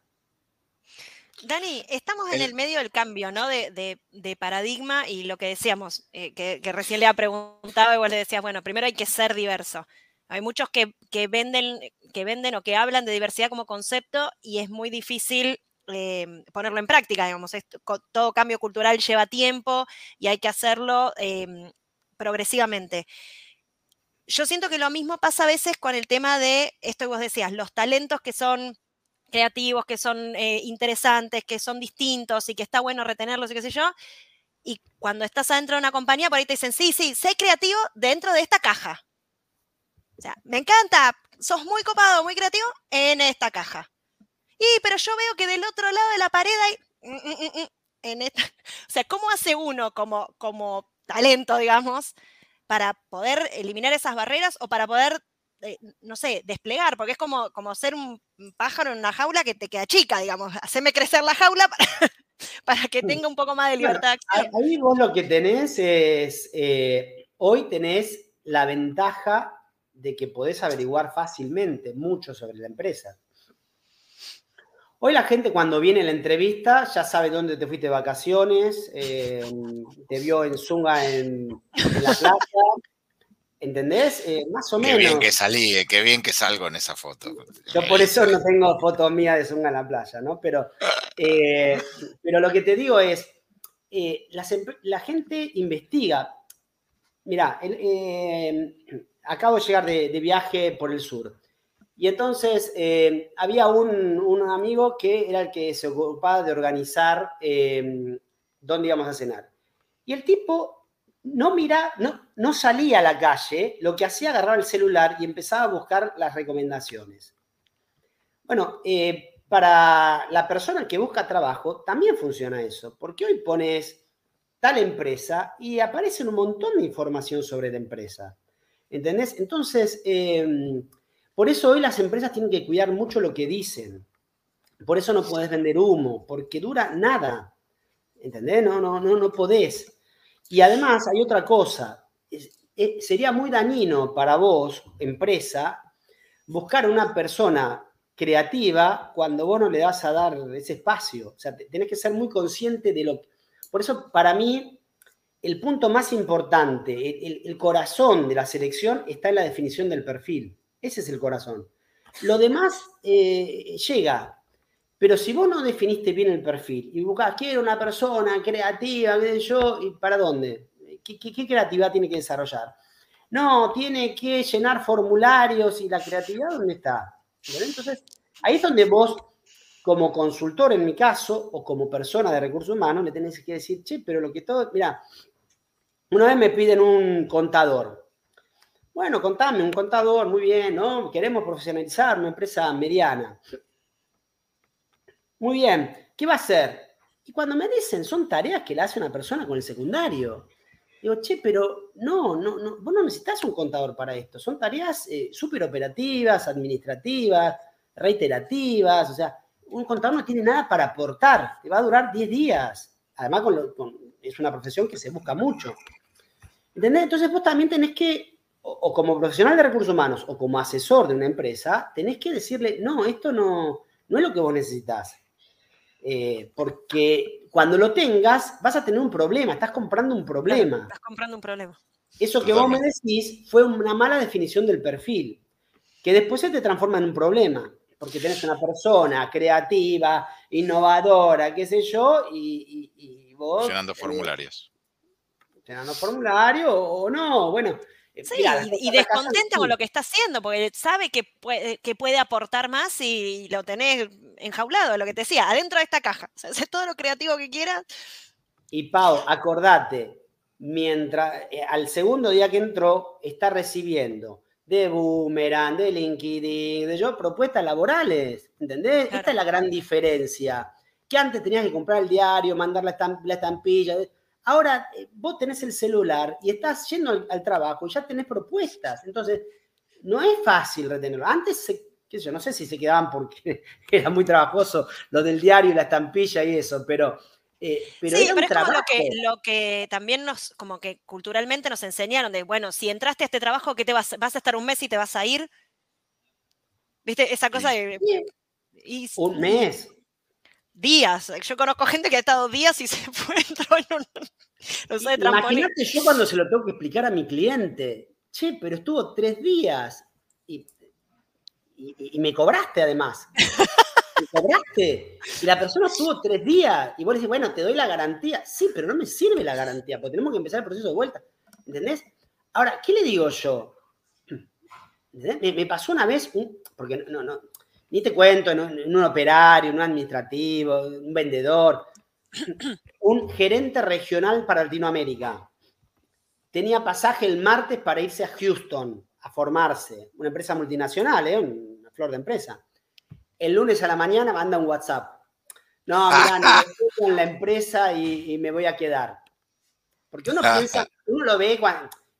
Dani, estamos en el medio del cambio, ¿no? De, paradigma y lo que decíamos, eh, que, recién le ha preguntado, igual le decías, bueno, primero hay que ser diverso. Hay muchos que, venden, que venden o que hablan de diversidad como concepto y es muy difícil eh, ponerlo en práctica, digamos. todo cambio cultural lleva tiempo y hay que hacerlo em, progresivamente. Yo siento que lo mismo pasa a veces con el tema de esto que vos decías, los talentos que son creativos, que son eh, interesantes, que son distintos y que está bueno retenerlos y qué sé yo. Y cuando estás adentro de una compañía, por ahí te dicen, sí, sí, sé creativo dentro de esta caja. O sea, me encanta, sos muy copado, muy creativo en esta caja. Y, pero yo veo que del otro lado de la pared hay... Mm, mm, mm, en esta, <laughs> o sea, ¿cómo hace uno como, como talento, digamos, para poder eliminar esas barreras o para poder, eh, no sé, desplegar, porque es como, como ser un pájaro en una jaula que te queda chica, digamos, <laughs> hacerme crecer la jaula para, <laughs> que tenga un poco más de libertad. ahí vos lo que tenés es, eh, hoy tenés la ventaja de que podés averiguar fácilmente mucho sobre la empresa. Hoy la gente cuando viene a la entrevista ya sabe dónde te fuiste de vacaciones, eh, te vio en Zunga en, la playa, <laughs> ¿entendés? Eh, más o menos. Qué bien que salí, eh, qué bien que salgo en esa foto. Yo por eso no tengo foto mía de Zunga en la playa, ¿no? Pero, <laughs> pero lo que te digo es, la gente investiga. Mirá, acabo de llegar de viaje por el sur. Y entonces eh, había un, amigo que era el que se ocupaba de organizar eh, dónde íbamos a cenar. Y el tipo no mira, no, no salía a la calle, lo que hacía agarrar el celular y empezaba a buscar las recomendaciones. Bueno, eh, para la persona que busca trabajo también funciona eso, porque hoy pones tal empresa y aparece un montón de información sobre la empresa. ¿Entendés? Entonces, por eso hoy las empresas tienen que cuidar mucho lo que dicen. Por eso no podés vender humo, porque dura nada. ¿Entendés? No, no, no, no podés. Y además hay otra cosa. sería muy dañino para vos, empresa, buscar una persona creativa cuando vos no le das a dar ese espacio. O sea, tenés que ser muy consciente de lo. Por eso, para mí, el punto más importante, el corazón de la selección está en la definición del perfil. Ese es el corazón. Lo demás eh, llega. Pero si vos no definiste bien el perfil y buscás, quiero una persona creativa, qué yo, ¿y para dónde? ¿Qué, creatividad tiene que desarrollar? no, tiene que llenar formularios y la creatividad, ¿dónde está? Entonces, ahí es donde vos, como consultor en mi caso, o como persona de recursos humanos, le tenés que decir, che, pero lo que todo, mira, una vez me piden un contador. Bueno, contame, un contador, muy bien, ¿no? Queremos profesionalizar una empresa mediana. Muy bien, ¿qué va a hacer? Y cuando me dicen, son tareas que le hace una persona con el secundario. Digo, che, pero no, no, no, vos no necesitas un contador para esto. Son tareas eh, súper operativas, administrativas, reiterativas. O sea, un contador no tiene nada para aportar. Te va a durar 10 días. Además, es una profesión que se busca mucho. ¿Entendés? Entonces vos también tenés que, o, como profesional de recursos humanos o como asesor de una empresa, tenés que decirle, no, esto no, no es lo que vos necesitas. Eh, porque cuando lo tengas vas a tener un problema, estás comprando un problema. estás comprando un problema. Eso que vos me decís fue una mala definición del perfil, que después se te transforma en un problema, porque tenés una persona creativa, innovadora, qué sé yo, y, vos... Llenando formularios. Llenando formularios o no, bueno, eh, sí, y, descontenta con lo que está haciendo, porque sabe que puede, que puede aportar más y, lo tenés enjaulado, lo que te decía, adentro de esta caja. <laughs> O sea, todo lo creativo que quieras. Y Pau, acordate, mientras eh, al segundo día que entró, está recibiendo de Boomerang, de LinkedIn, de yo, propuestas laborales, ¿entendés? Esta es la gran diferencia. Que antes tenías que comprar el diario, mandar la, la estampilla. Ahora eh, vos tenés el celular y estás yendo al, trabajo y ya tenés propuestas. Entonces, no es fácil retenerlo. Antes, qué sé yo, no sé si se quedaban porque <laughs> era muy trabajoso lo del diario y la estampilla y eso, pero... Eh, pero sí, pero es como lo que, lo que, también nos, como que culturalmente nos enseñaron de, bueno, si entraste a este trabajo, que te vas, vas a estar un mes y te vas a ir? ¿Viste? Esa cosa de... un mes días. Yo conozco gente que ha estado días y se <laughs> fue en un, no sé, Imagínate yo cuando se lo tengo que explicar a mi cliente. Che, pero estuvo tres días y, me cobraste además. <laughs> me cobraste. Y la persona estuvo tres días y vos le decís, bueno, te doy la garantía. Sí, pero no me sirve la garantía porque tenemos que empezar el proceso de vuelta. ¿Entendés? Ahora, ¿qué le digo yo? <clears throat> Me, pasó una vez, porque no, no, ni te cuento en un, operario, un administrativo, un vendedor, <clears throat> un gerente regional para Latinoamérica. Tenía pasaje el martes para irse a Houston a formarse, una empresa multinacional, ¿eh? una flor de empresa. El lunes a la mañana manda un WhatsApp. No, mira, <laughs> no estoy con la empresa y, me voy a quedar. Porque uno piensa, uno lo ve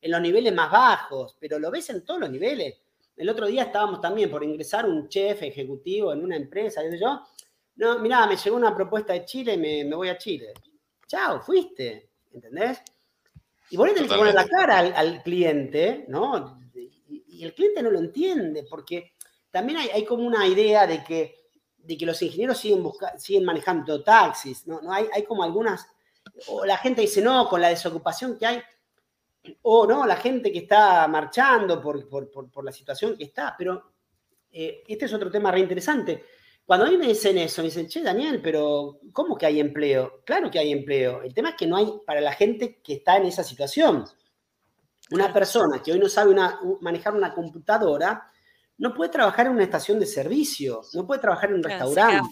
en los niveles más bajos, pero lo ves en todos los niveles. El otro día estábamos también por ingresar un chef ejecutivo en una empresa, y yo, no, mirá, me llegó una propuesta de Chile y me, voy a Chile. Chao, fuiste, ¿entendés? Y vos le tenés que poner la cara al, cliente, ¿no? Y, el cliente no lo entiende, porque también hay, como una idea de que, de que los ingenieros siguen, siguen manejando taxis, ¿no? ¿no? Hay, hay como algunas, o la gente dice, no, con la desocupación que hay, o no, la gente que está marchando por, la situación que está, pero eh, este es otro tema re interesante. Cuando a mí me dicen eso, me dicen, che, Daniel, pero ¿cómo que hay empleo? Claro que hay empleo. El tema es que no hay para la gente que está en esa situación. Una persona que hoy no sabe manejar una computadora no puede trabajar en una estación de servicio, no puede trabajar en un restaurante.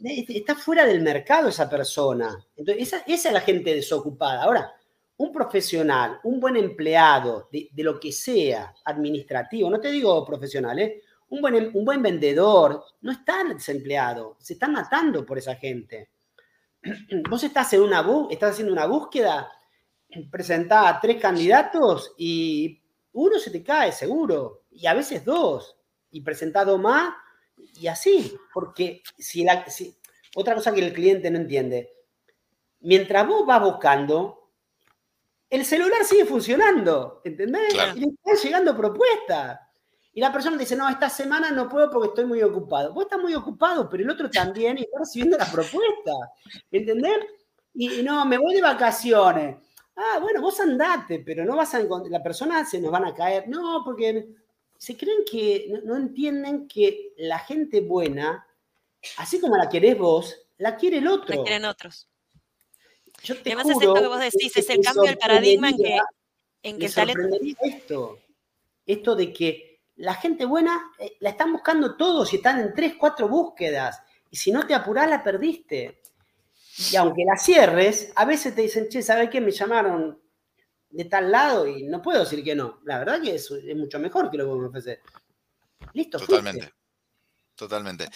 Está fuera del mercado esa persona. Entonces, esa, esa es la gente desocupada. Ahora, un profesional, un buen empleado de, lo que sea, administrativo, no te digo profesional, ¿eh? un, buen, un buen vendedor, no está desempleado, se están matando por esa gente. <clears throat> Vos estás, en una estás haciendo una búsqueda, presentás a tres candidatos y uno se te cae seguro, y a veces dos, y presentás dos más, y así, porque si la, otra cosa que el cliente no entiende, mientras vos vas buscando, el celular sigue funcionando, ¿entendés? Y le están llegando propuestas. Y la persona dice, no, esta semana no puedo porque estoy muy ocupado. Vos estás muy ocupado, pero el otro también y está recibiendo la propuesta, ¿entendés? Y, no, me voy de vacaciones. Ah, bueno, vos andate, pero no vas a encontrar, la persona se nos van a caer. No, porque se creen que, no, entienden que la gente buena, así como la querés vos, la quiere el otro. La quieren otros y además es esto que vos decís, es el cambio del paradigma en que En esto, esto de que la gente buena eh, la están buscando todos y están en tres, cuatro búsquedas. Y si no te apurás, la perdiste. Y aunque la cierres, a veces te dicen, che, ¿sabes qué? Me llamaron de tal lado y no puedo decir que no. La verdad que es, es mucho mejor que lo que me ofrecer. Listo. Totalmente. Totalmente.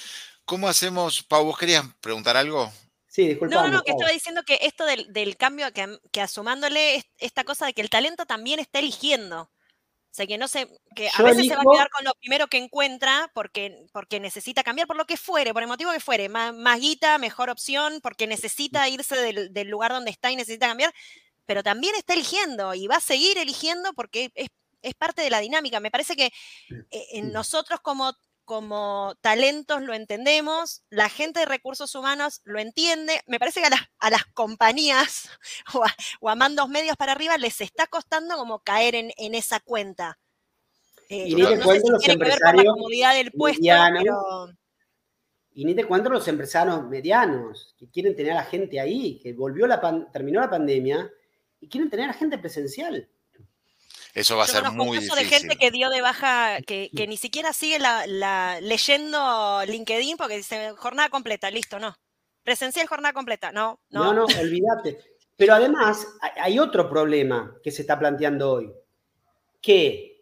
¿Cómo hacemos, Pau, vos querías preguntar algo? Sí, disculpa. No, no, que estaba diciendo que esto del, cambio, que, que, asumándole esta cosa de que el talento también está eligiendo. O sea, que no sé, que a veces se va a quedar con lo primero que encuentra porque, porque necesita cambiar por lo que fuere, por el motivo que fuere, más, más guita, mejor opción, porque necesita irse del, del, lugar donde está y necesita cambiar, pero también está eligiendo y va a seguir eligiendo porque es, es parte de la dinámica. Me parece que eh, en nosotros como como talentos lo entendemos, la gente de recursos humanos lo entiende. Me parece que a las, compañías <laughs> o a, mandos medios para arriba les está costando como caer en, esa cuenta. Eh, y ni te cuento los empresarios medianos, Y ni te cuento los empresarios medianos que quieren tener a la gente ahí, que volvió la terminó la pandemia y quieren tener a la gente presencial. Eso va a ser muy difícil. de gente que dio de baja, que, ni siquiera sigue la, leyendo LinkedIn porque dice jornada completa, listo, no. Presencial jornada completa, no, no. No, no, olvídate. Pero además hay otro problema que se está planteando hoy, que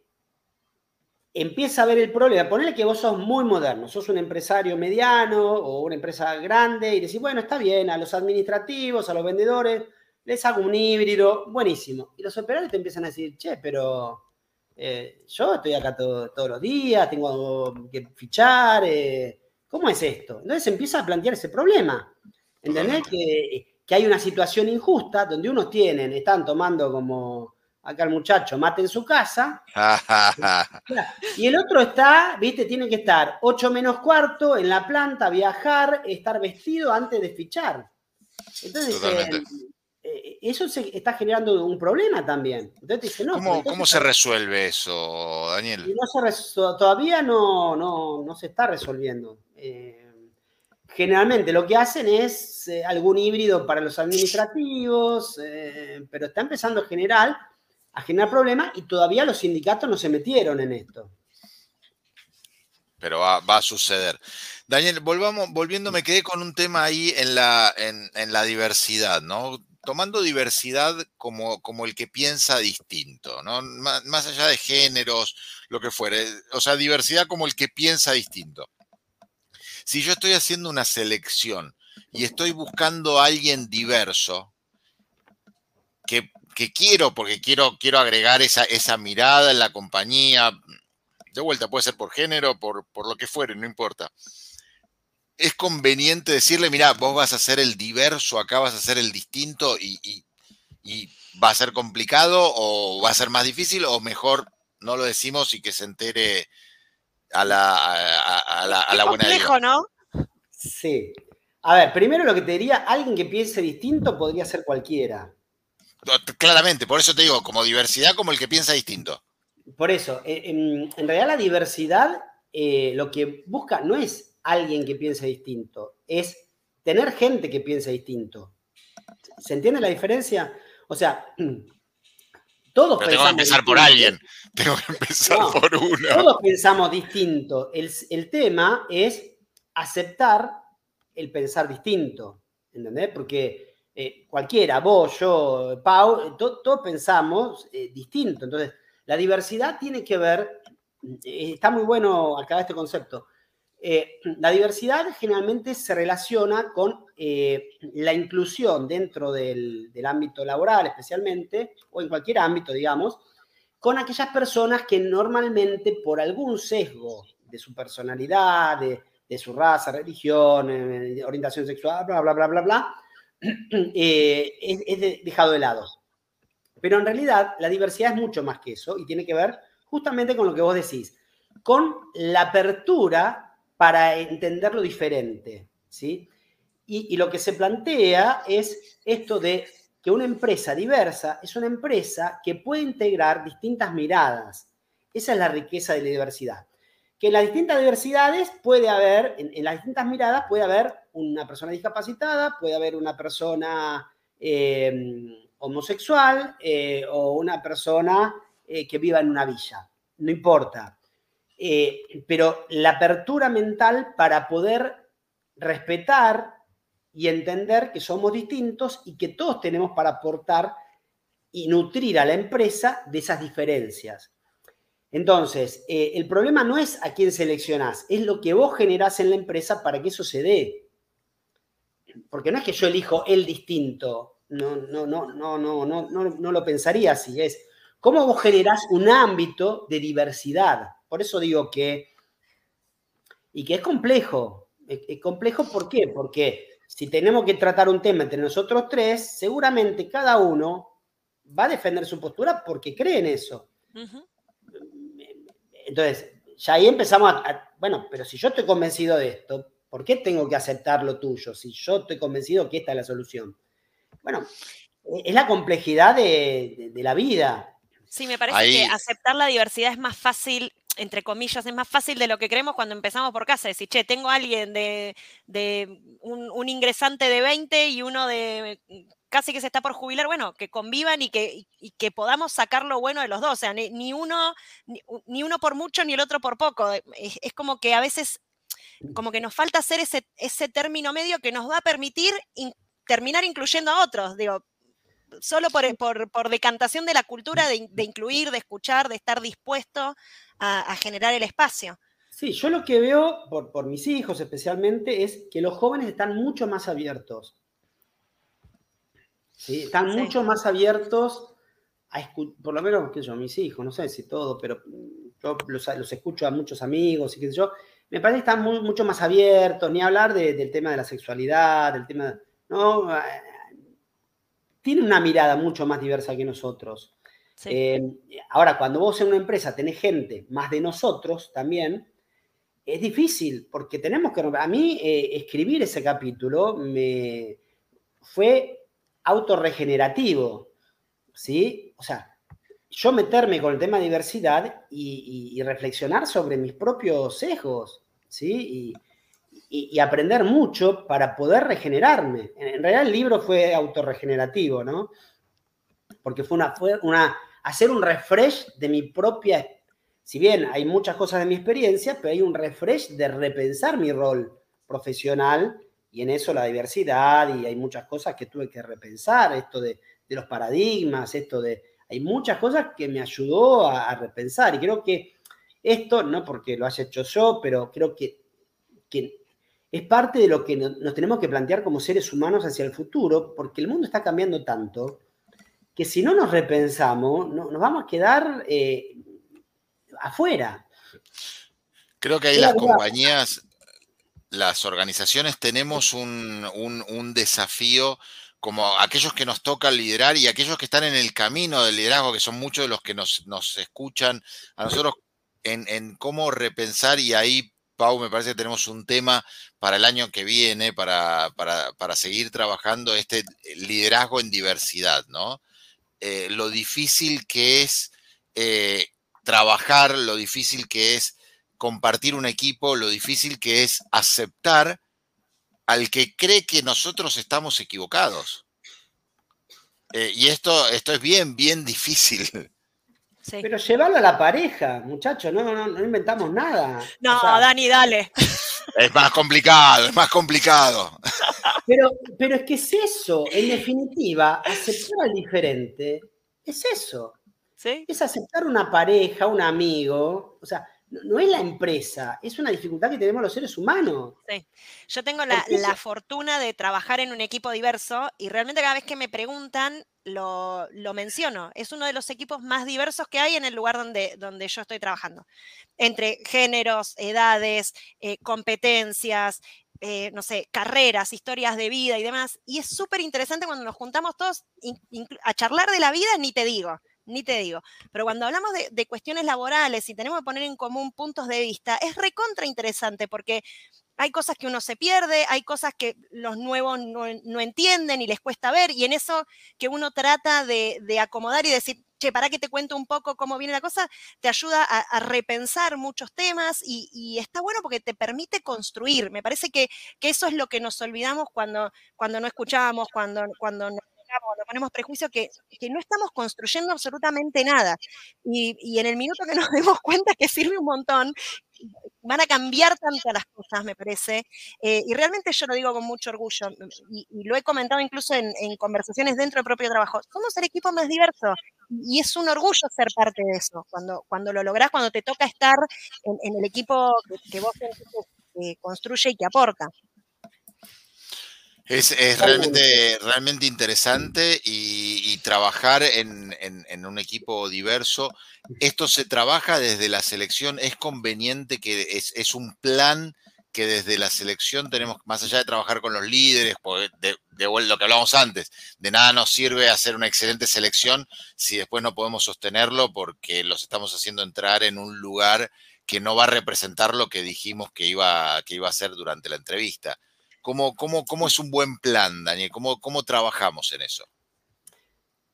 empieza a ver el problema. Ponele que vos sos muy moderno, sos un empresario mediano o una empresa grande y decís, bueno, está bien, a los administrativos, a los vendedores, les hago un híbrido, buenísimo. Y los operarios te empiezan a decir, che, pero eh, yo estoy acá todos los días, tengo que fichar, eh, ¿cómo es esto? Entonces empieza a plantear ese problema. ¿Entendés? Que, hay una situación injusta donde unos tienen, están tomando como acá el muchacho mate en su casa. <laughs> y el otro está, viste, tiene que estar 8 menos cuarto en la planta, viajar, estar vestido antes de fichar. Entonces, eso se está generando un problema también. ¿Cómo, se resuelve eso, Daniel? todavía no, no, se está resolviendo. Eh, generalmente lo que hacen es eh, algún híbrido para los administrativos, pero está empezando a generar, a generar problemas y todavía los sindicatos no se metieron en esto. Pero va, a suceder. Daniel, volvamos, volviendo, me quedé con un tema ahí en la, en la diversidad, ¿no? Tomando diversidad como, como el que piensa distinto, ¿no? Más, allá de géneros, lo que fuere, o sea, diversidad como el que piensa distinto. Si yo estoy haciendo una selección y estoy buscando a alguien diverso, que, quiero, porque quiero, quiero agregar esa, esa mirada en la compañía, de vuelta, puede ser por género, por, por lo que fuere, no importa es conveniente decirle, mira, vos vas a ser el diverso, acá vas a ser el distinto y, va a ser complicado o va a ser más difícil o mejor no lo decimos y que se entere a la, a, la, a la buena complejo, ¿no? Sí. A ver, primero lo que te diría, alguien que piense distinto podría ser cualquiera. Claramente, por eso te digo, como diversidad, como el que piensa distinto. Por eso, eh, en, realidad la diversidad eh, lo que busca no es alguien que piense distinto, es tener gente que piense distinto. ¿Se entiende la diferencia? O sea, <clears throat> todos Pero tengo que empezar por alguien, <laughs> tengo que empezar por uno. Todos pensamos distinto. El, tema es aceptar el pensar distinto, ¿entendés? Porque eh, cualquiera, vos, yo, Pau, todos pensamos eh, distinto. Entonces, la diversidad tiene que ver, eh, está muy bueno acá este concepto, eh, la diversidad generalmente se relaciona con eh, la inclusión dentro del, ámbito laboral especialmente, o en cualquier ámbito, digamos, con aquellas personas que normalmente por algún sesgo de su personalidad, de, su raza, religión, eh, orientación sexual, bla, bla, bla, bla, bla, <clears throat> es dejado de lado. Pero en realidad la diversidad es mucho más que eso y tiene que ver justamente con lo que vos decís, con la apertura para entenderlo diferente, ¿sí? Y, lo que se plantea es esto de que una empresa diversa es una empresa que puede integrar distintas miradas. Esa es la riqueza de la diversidad. Que en las distintas diversidades puede haber, en, las distintas miradas puede haber una persona discapacitada, puede haber una persona eh, homosexual eh, o una persona eh, que viva en una villa. No importa. Eh, pero la apertura mental para poder respetar y entender que somos distintos y que todos tenemos para aportar y nutrir a la empresa de esas diferencias. Entonces, el problema no es a quién seleccionás, es lo que vos generás en la empresa para que eso se dé. Porque no es que yo elijo el distinto, no, no, no, no, no, no, no, no lo pensaría así. Es cómo vos generás un ámbito de diversidad. Por eso digo que, y que es complejo. Es, complejo, ¿por qué? Porque si tenemos que tratar un tema entre nosotros tres, seguramente cada uno va a defender su postura porque cree en eso. Entonces, ya ahí empezamos a, bueno, pero si yo estoy convencido de esto, ¿por qué tengo que aceptar lo tuyo si yo estoy convencido que esta es la solución? Bueno, es la complejidad de, la vida. Sí, me parece que aceptar la diversidad es más fácil, entre comillas, es más fácil de lo que creemos cuando empezamos por casa. Decir, che, tengo a alguien de, un, ingresante de 20 y uno de casi que se está por jubilar, bueno, que convivan y que, que podamos sacar lo bueno de los dos. O sea, ni, uno, ni, uno por mucho ni el otro por poco. Es, como que a veces, como que nos falta hacer ese, ese término medio que nos va a permitir terminar incluyendo a otros, digo, solo por, decantación de la cultura de, incluir, de escuchar, de estar dispuesto a, generar el espacio. Sí, yo lo que veo, por, mis hijos especialmente, es que los jóvenes están mucho más abiertos. ¿sí? Están mucho más abiertos a por lo menos, sé yo, mis hijos, no sé si todo, pero yo los, escucho a muchos amigos y qué sé yo, me parece que están mucho más abiertos, ni hablar del tema de la sexualidad, del tema ¿no? Eh, tiene una mirada mucho más diversa que nosotros. Eh, ahora, cuando vos en una empresa tenés gente más de nosotros también, es difícil, porque tenemos que... A mí eh, escribir ese capítulo me fue autorregenerativo, ¿sí? O sea, yo meterme con el tema de diversidad y, reflexionar sobre mis propios sesgos, ¿sí? Y, aprender mucho para poder regenerarme. En, realidad el libro fue autorregenerativo, ¿no? Porque fue una, hacer un refresh de mi propia, si bien hay muchas cosas de mi experiencia, pero hay un refresh de repensar mi rol profesional y en eso la diversidad y hay muchas cosas que tuve que repensar, esto de, los paradigmas, esto de, hay muchas cosas que me ayudó a, repensar y creo que esto, no porque lo haya hecho yo, pero creo que, que es parte de lo que nos tenemos que plantear como seres humanos hacia el futuro, porque el mundo está cambiando tanto que si no nos repensamos, nos vamos a quedar eh, afuera. Creo que ahí las compañías, las organizaciones tenemos un, desafío como aquellos que nos toca liderar y aquellos que están en el camino del liderazgo, que son muchos de los que nos, escuchan, a nosotros en, en, cómo repensar y ahí Pau, me parece que tenemos un tema para el año que viene, para, seguir trabajando este liderazgo en diversidad, ¿no? Eh, lo difícil que es eh, trabajar, lo difícil que es compartir un equipo, lo difícil que es aceptar al que cree que nosotros estamos equivocados. Eh, y esto, esto es bien, bien difícil. Pero llevarlo a la pareja, muchachos, no, no, no inventamos nada. No, Dani, dale. Es más complicado, es más complicado. Pero, pero es que es eso, en definitiva, aceptar al diferente es eso. ¿Sí? Es aceptar una pareja, un amigo, o sea, no es la empresa, es una dificultad que tenemos los seres humanos. Sí. Yo tengo la, fortuna de trabajar en un equipo diverso y realmente cada vez que me preguntan lo, menciono. Es uno de los equipos más diversos que hay en el lugar donde, donde yo estoy trabajando. Entre géneros, edades, eh, competencias, eh, no sé, carreras, historias de vida y demás. Y es súper interesante cuando nos juntamos todos a charlar de la vida, ni te digo ni te digo. Pero cuando hablamos de, cuestiones laborales y tenemos que poner en común puntos de vista, es recontra interesante porque hay cosas que uno se pierde, hay cosas que los nuevos no, entienden y les cuesta ver, y en eso que uno trata de, acomodar y decir, che, para que te cuento un poco cómo viene la cosa, te ayuda a, repensar muchos temas y, está bueno porque te permite construir. Me parece que, eso es lo que nos olvidamos cuando, no escuchamos, cuando, cuando no nos ponemos prejuicio, que, no estamos construyendo absolutamente nada. Y, y, en el minuto que <laughs> nos demos cuenta que sirve un montón, van a cambiar tantas las cosas, me parece. Eh, y realmente yo lo digo con mucho orgullo, y, lo he comentado incluso en, conversaciones dentro del propio trabajo. Somos el equipo más diverso y es un orgullo ser parte de eso. Cuando, cuando lo lográs, cuando te toca estar en, el equipo que, vos construye y que aporta. Es, realmente, realmente interesante y, trabajar en, un equipo diverso. Esto se trabaja desde la selección. Es conveniente que es, un plan que desde la selección tenemos, más allá de trabajar con los líderes, de, de, lo que hablábamos antes, de nada nos sirve hacer una excelente selección si después no podemos sostenerlo porque los estamos haciendo entrar en un lugar que no va a representar lo que dijimos que iba, que iba a ser durante la entrevista. ¿Cómo, cómo, es un buen plan, Daniel? ¿Cómo, ¿Cómo trabajamos en eso?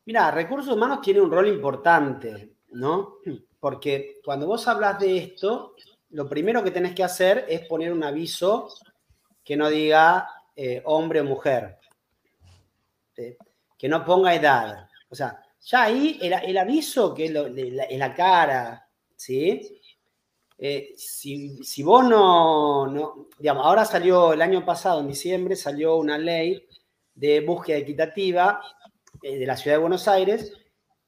Mira, recursos humanos tiene un rol importante, ¿no? <clears throat> Porque cuando vos hablas de esto, lo primero que tenés que hacer es poner un aviso que no diga eh, hombre o mujer, que no ponga edad. O sea, ya ahí el, aviso que es, la, cara, ¿sí? Eh, si, vos no, digamos, ahora salió el año pasado, en diciembre, salió una ley de búsqueda equitativa eh, de la Ciudad de Buenos Aires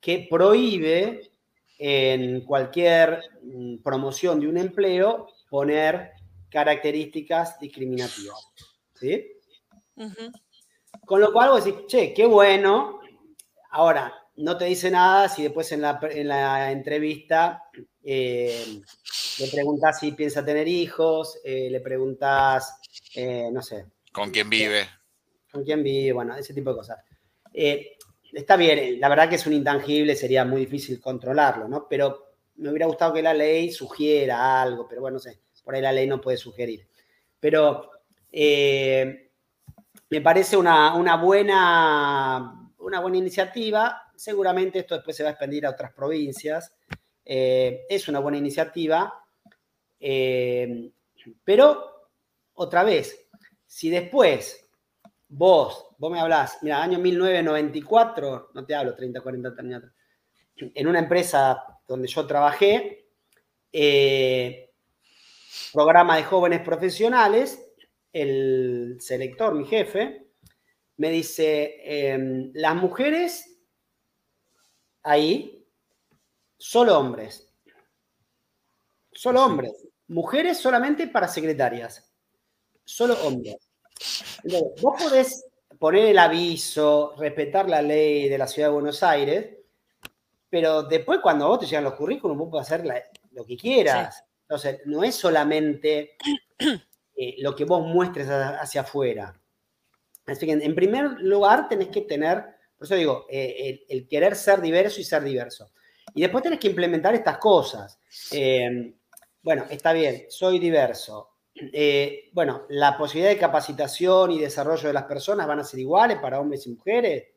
que prohíbe en cualquier mm, promoción de un empleo poner características discriminativas. ¿sí? Con lo cual vos decís, che, qué bueno. Ahora, no te dice nada si después en la, en la entrevista eh, le preguntas si piensa tener hijos, eh, le preguntas, eh, no sé. ¿Con quién vive? ¿Con quién vive? Bueno, ese tipo de cosas. está bien, la verdad que es un intangible, sería muy difícil controlarlo, ¿no? Pero me hubiera gustado que la ley sugiera algo, pero bueno, no sé, por ahí la ley no puede sugerir. Pero me parece una, una, buena, una buena iniciativa. Seguramente esto después se va a expandir a otras provincias. Eh, es una buena iniciativa, eh, pero otra vez, si después vos, vos me hablás, mira, año 1994, no te hablo 30, 40 años en una empresa donde yo trabajé, eh, programa de jóvenes profesionales, el selector, mi jefe, me dice, em, las mujeres ahí solo hombres. Solo hombres. Mujeres solamente para secretarias. Solo hombres. vos podés poner el aviso, respetar la ley de la Ciudad de Buenos Aires, pero después cuando vos te llegan los currículums, vos podés hacer lo que quieras. Entonces, no es solamente <clears throat> eh, lo que vos muestres hacia afuera. Así que, en primer lugar, tenés que tener, por eso digo, eh, el, querer ser diverso y ser diverso. Y después tenés que implementar estas cosas. Eh, bueno, está bien, soy diverso. Eh, bueno, la posibilidad de capacitación y desarrollo de las personas van a ser iguales para hombres y mujeres.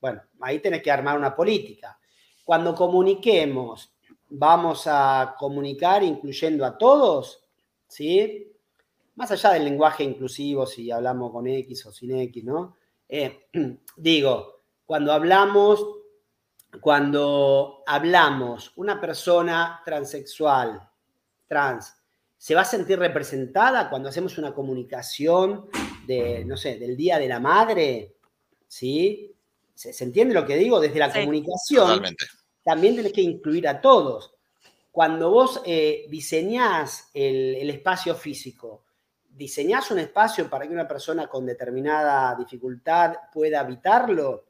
Bueno, ahí tenés que armar una política. Cuando comuniquemos, vamos a comunicar incluyendo a todos, ¿sí? Más allá del lenguaje inclusivo, si hablamos con X o sin X, ¿no? Eh, <clears throat> digo, cuando hablamos cuando hablamos una persona transexual, trans, se va a sentir representada cuando hacemos una comunicación de, no sé, del Día de la Madre, ¿sí? ¿Se, entiende lo que digo? Desde la comunicación también tenés que incluir a todos. Cuando vos eh, diseñás el, el espacio físico, diseñás un espacio para que una persona con determinada dificultad pueda habitarlo,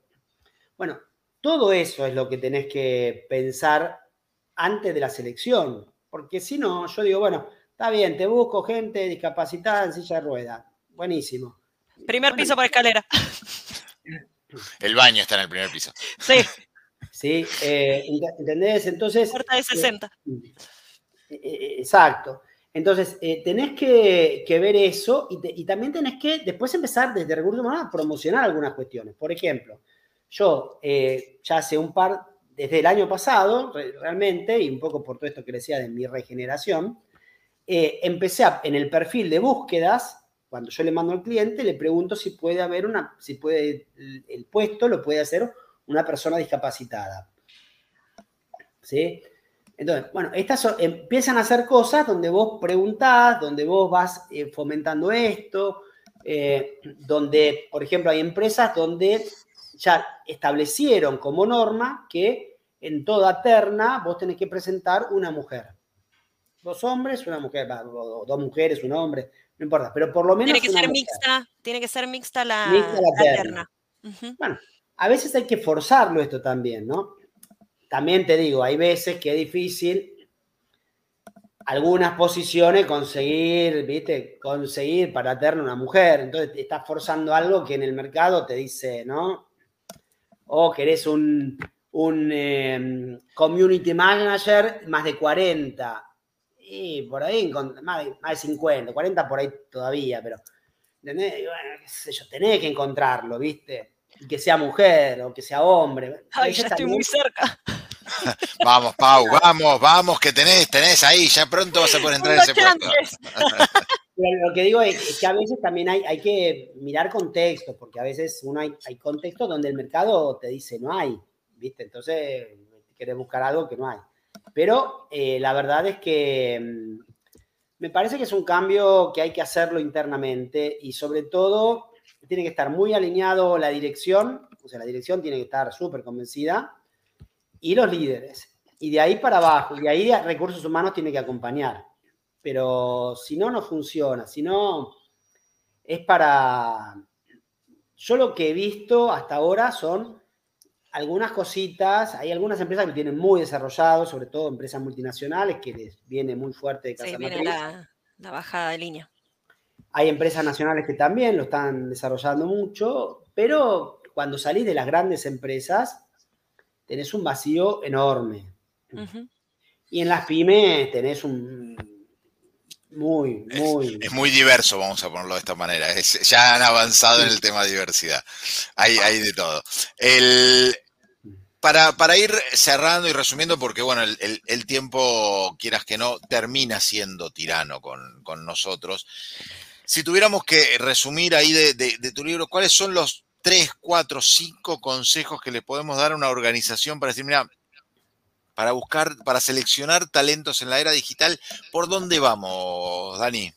bueno, todo eso es lo que tenés que pensar antes de la selección, porque si no, yo digo, bueno, está bien, te busco gente discapacitada en silla de ruedas, buenísimo. Primer piso por escalera. <laughs> El baño está en el primer piso. Sí. Sí, eh, ¿entendés? Entonces... Puerta de 60. Eh, eh, exacto. Entonces, tenés que, ver eso y, también tenés que después empezar desde recursos humanos a promocionar algunas cuestiones. Por ejemplo, yo eh, ya hace un par, desde el año pasado, realmente, y un poco por todo esto que decía de mi regeneración, eh, empecé en el perfil de búsquedas cuando yo le mando al cliente, le pregunto si puede haber una, si puede, el, puesto lo puede hacer una persona discapacitada. ¿Sí? Entonces, bueno, estas empiezan a hacer cosas donde vos preguntás, donde vos vas eh, fomentando esto, donde, por ejemplo, hay empresas donde ya establecieron como norma que en toda terna vos tenés que presentar una mujer. Dos hombres, una mujer, dos mujeres, un hombre, no importa, pero por lo menos. Tiene que ser mixta, tiene que ser mixta la, terna. Bueno, a veces hay que forzarlo esto también, ¿no? También te digo, hay veces que es difícil algunas posiciones conseguir, ¿viste? Conseguir para terna una mujer. Entonces te estás forzando algo que en el mercado te dice, ¿no? O querés un, un em, community manager más de 40. Y por ahí, más de, más de 50, 40 por ahí todavía, pero ¿entendés? Bueno, qué sé yo, tenés que encontrarlo, ¿viste? que sea mujer o que sea hombre. Ay, ya estoy muy cerca. <laughs> vamos, Pau, vamos, vamos, que tenés, tenés ahí, ya pronto vas a poder entrar en ese puesto. <laughs> lo que digo es, que a veces también hay, hay que mirar contexto, porque a veces uno hay, hay contextos donde el mercado te dice no hay. ¿viste? Entonces, querés buscar algo que no hay. Pero eh, la verdad es que mm, me parece que es un cambio que hay que hacerlo internamente y sobre todo tiene que estar muy alineado la dirección, o sea, la dirección tiene que estar súper convencida y los líderes. Y de ahí para abajo, y de ahí recursos humanos tiene que acompañar. Pero si no, no funciona. Si no, es para... Yo lo que he visto hasta ahora son algunas cositas, hay algunas empresas que lo tienen muy desarrollado, sobre todo empresas multinacionales, que les viene muy fuerte de casa sí, viene la, la, bajada de línea. Hay empresas nacionales que también lo están desarrollando mucho, pero cuando salís de las grandes empresas, tenés un vacío enorme. Y en las pymes tenés un muy, muy. Es, muy diverso, vamos a ponerlo de esta manera. ya han avanzado en el tema de diversidad. Hay, hay de todo. El, para, ir cerrando y resumiendo, porque bueno, el, tiempo, quieras que no, termina siendo tirano con, nosotros. Si tuviéramos que resumir ahí de, tu libro, ¿cuáles son los tres, cuatro, cinco consejos que le podemos dar a una organización para decir, mira, para buscar, para seleccionar talentos en la era digital, ¿por dónde vamos, Dani?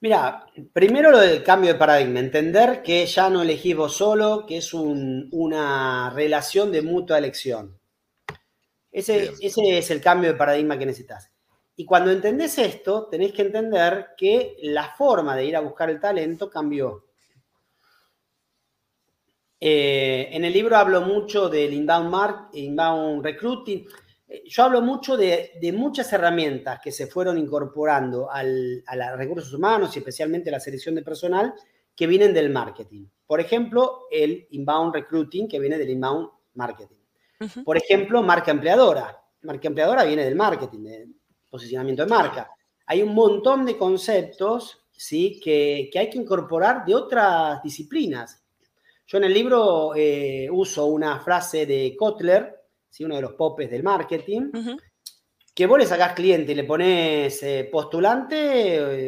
Mira, primero lo del cambio de paradigma, entender que ya no elegís vos solo, que es una relación de mutua elección. Ese, ese, es el cambio de paradigma que necesitas. Y cuando entendés esto, tenés que entender que la forma de ir a buscar el talento cambió. Eh, en el libro hablo mucho del inbound, mark, inbound recruiting. Eh, yo hablo mucho de, muchas herramientas que se fueron incorporando a los recursos humanos y especialmente la selección de personal que vienen del marketing. Por ejemplo, el inbound recruiting que viene del inbound marketing. Por ejemplo, marca empleadora. Marca empleadora viene del marketing, del posicionamiento de marca. Hay un montón de conceptos ¿sí? que, hay que incorporar de otras disciplinas. Yo en el libro eh, uso una frase de Kotler, uno de los popes del marketing, que vos le sacás cliente y le pones eh, postulante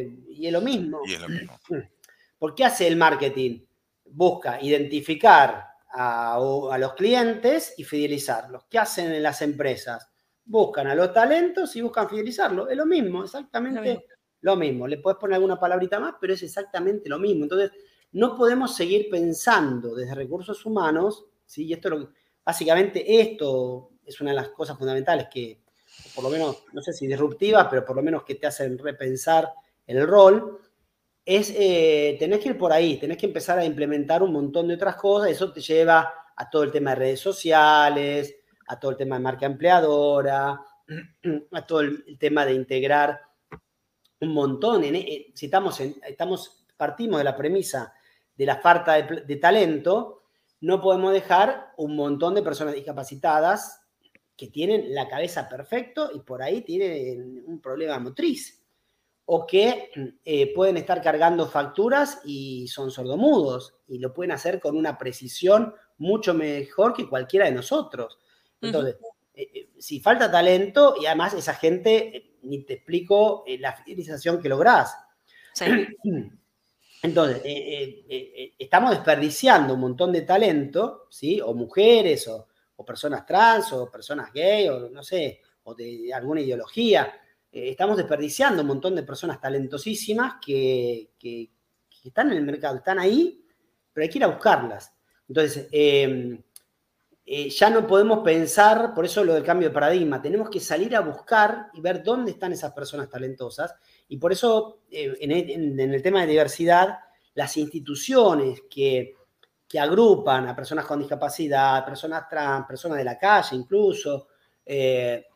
eh, y es lo mismo. Y es lo mismo. <clears throat> ¿Por qué hace el marketing? Busca identificar a, los clientes y fidelizarlos. ¿Qué hacen en las empresas? Buscan a los talentos y buscan fidelizarlos. Es lo mismo, exactamente lo mismo. Le puedes poner alguna palabrita más, pero es exactamente lo mismo. Entonces, no podemos seguir pensando desde recursos humanos, ¿sí? y esto lo, básicamente esto es una de las cosas fundamentales que, por lo menos, no sé si disruptivas, pero por lo menos que te hacen repensar el rol, es eh, tenés que ir por ahí, tenés que empezar a implementar un montón de otras cosas, eso te lleva a todo el tema de redes sociales, a todo el tema de marca empleadora, <clears throat> a todo el tema de integrar un montón. En, eh, si estamos, estamos, partimos de la premisa de la falta de talento, no podemos dejar un montón de personas discapacitadas que tienen la cabeza perfecto y por ahí tienen un problema motriz o que eh, pueden estar cargando facturas y son sordomudos y lo pueden hacer con una precisión mucho mejor que cualquiera de nosotros. Entonces, eh, eh, si falta talento y además esa gente, ni te explico la fidelización que lográs. <clears throat> Entonces, eh, eh, estamos desperdiciando un montón de talento, ¿sí? O mujeres, o, personas trans, o personas gay, o no sé, o de alguna ideología. estamos desperdiciando un montón de personas talentosísimas que, están en el mercado, están ahí, pero hay que ir a buscarlas. Entonces, ya no podemos pensar, por eso lo del cambio de paradigma, tenemos que salir a buscar y ver dónde están esas personas talentosas y por eso, eh, en, el, tema de diversidad, las instituciones que, agrupan a personas con discapacidad, personas trans, personas de la calle incluso, eh,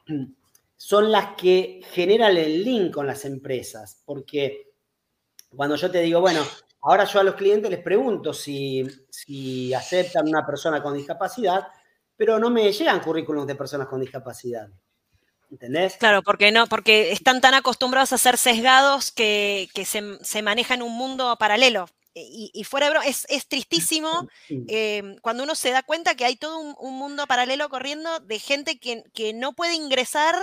son las que generan el link con las empresas. Porque cuando yo te digo, bueno, ahora yo a los clientes les pregunto si, si aceptan una persona con discapacidad, pero no me llegan currículums de personas con discapacidad. ¿Entendés? Claro, porque no, porque están tan acostumbrados a ser sesgados que, se, se maneja en un mundo paralelo. Y, fuera de broma, es, tristísimo em, cuando uno se da cuenta que hay todo un, mundo paralelo corriendo de gente que, no puede ingresar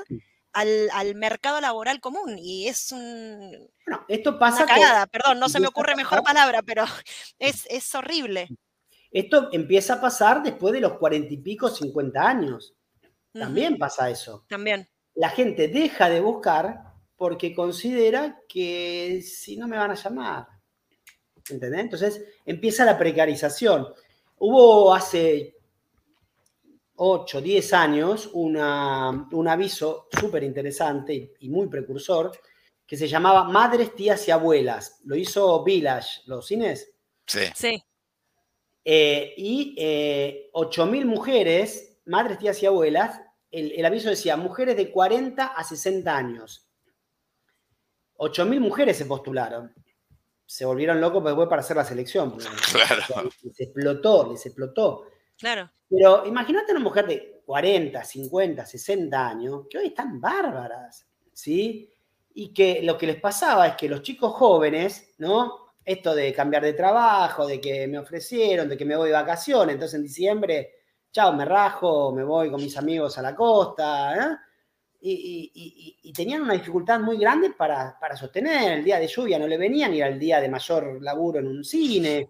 al, mercado laboral común. Y es un. Bueno, esto pasa. Una cagada, perdón, no se me ocurre mejor palabra, pero es, es horrible. Esto empieza a pasar después de los cuarenta y pico, cincuenta años. También pasa eso. También. La gente deja de buscar porque considera que si no me van a llamar. ¿Entendés? Entonces empieza la precarización. Hubo hace 8, 10 años un aviso súper interesante y, muy precursor que se llamaba Madres, Tías y Abuelas. Lo hizo Village, los cines. Sí. Sí. Eh, y eh, 8.000 mujeres madres, tías y abuelas, el, aviso decía mujeres de 40 a 60 años. 8.000 mujeres se postularon. Se volvieron locos después para hacer la selección. <laughs> Claro. Les explotó, les explotó. Claro. Pero imagínate una mujer de 40, 50, 60 años, que hoy están bárbaras, ¿sí? Y que lo que les pasaba es que los chicos jóvenes, ¿no? Esto de cambiar de trabajo, de que me ofrecieron, de que me voy de vacaciones, entonces en diciembre chao, me rajo, me voy con mis amigos a la costa, ¿eh? y, tenían una dificultad muy grande para, sostener. El día de lluvia no le venían, y era el día de mayor laburo en un cine. Eh,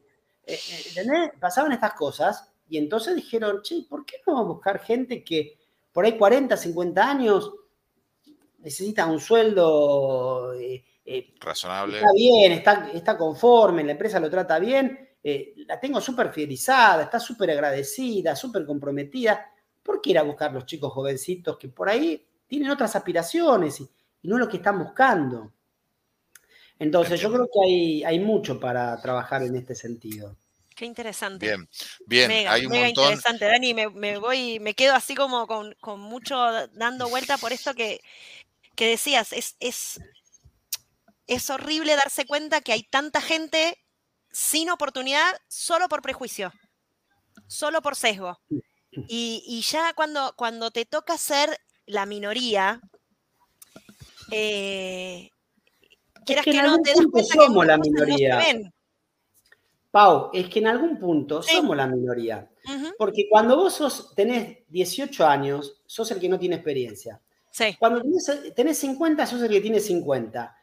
eh, ¿Entendés? Pasaban estas cosas y entonces dijeron, che, ¿por qué no buscar gente que por ahí 40, 50 años necesita un sueldo razonable? Está bien, está, está conforme, la empresa lo trata bien eh, la tengo súper fidelizada, está súper agradecida, súper comprometida. ¿Por qué ir a buscar los chicos jovencitos que por ahí tienen otras aspiraciones y, no lo que están buscando? Entonces, yo creo que hay, hay mucho para trabajar en este sentido. Qué interesante. Bien, bien, hay un montón. interesante, Dani. Me, voy, me quedo así como con, mucho dando vuelta por esto que, que decías. Es, es, es horrible darse cuenta que hay tanta gente sin oportunidad solo por prejuicio, solo por sesgo. Y, ya cuando, cuando te toca ser la minoría, eh, quieras que, no te das cuenta somos la minoría. Pau, es que en algún punto somos la minoría. Porque cuando vos sos, tenés 18 años, sos el que no tiene experiencia. Cuando tenés, tenés, 50, sos el que tiene 50.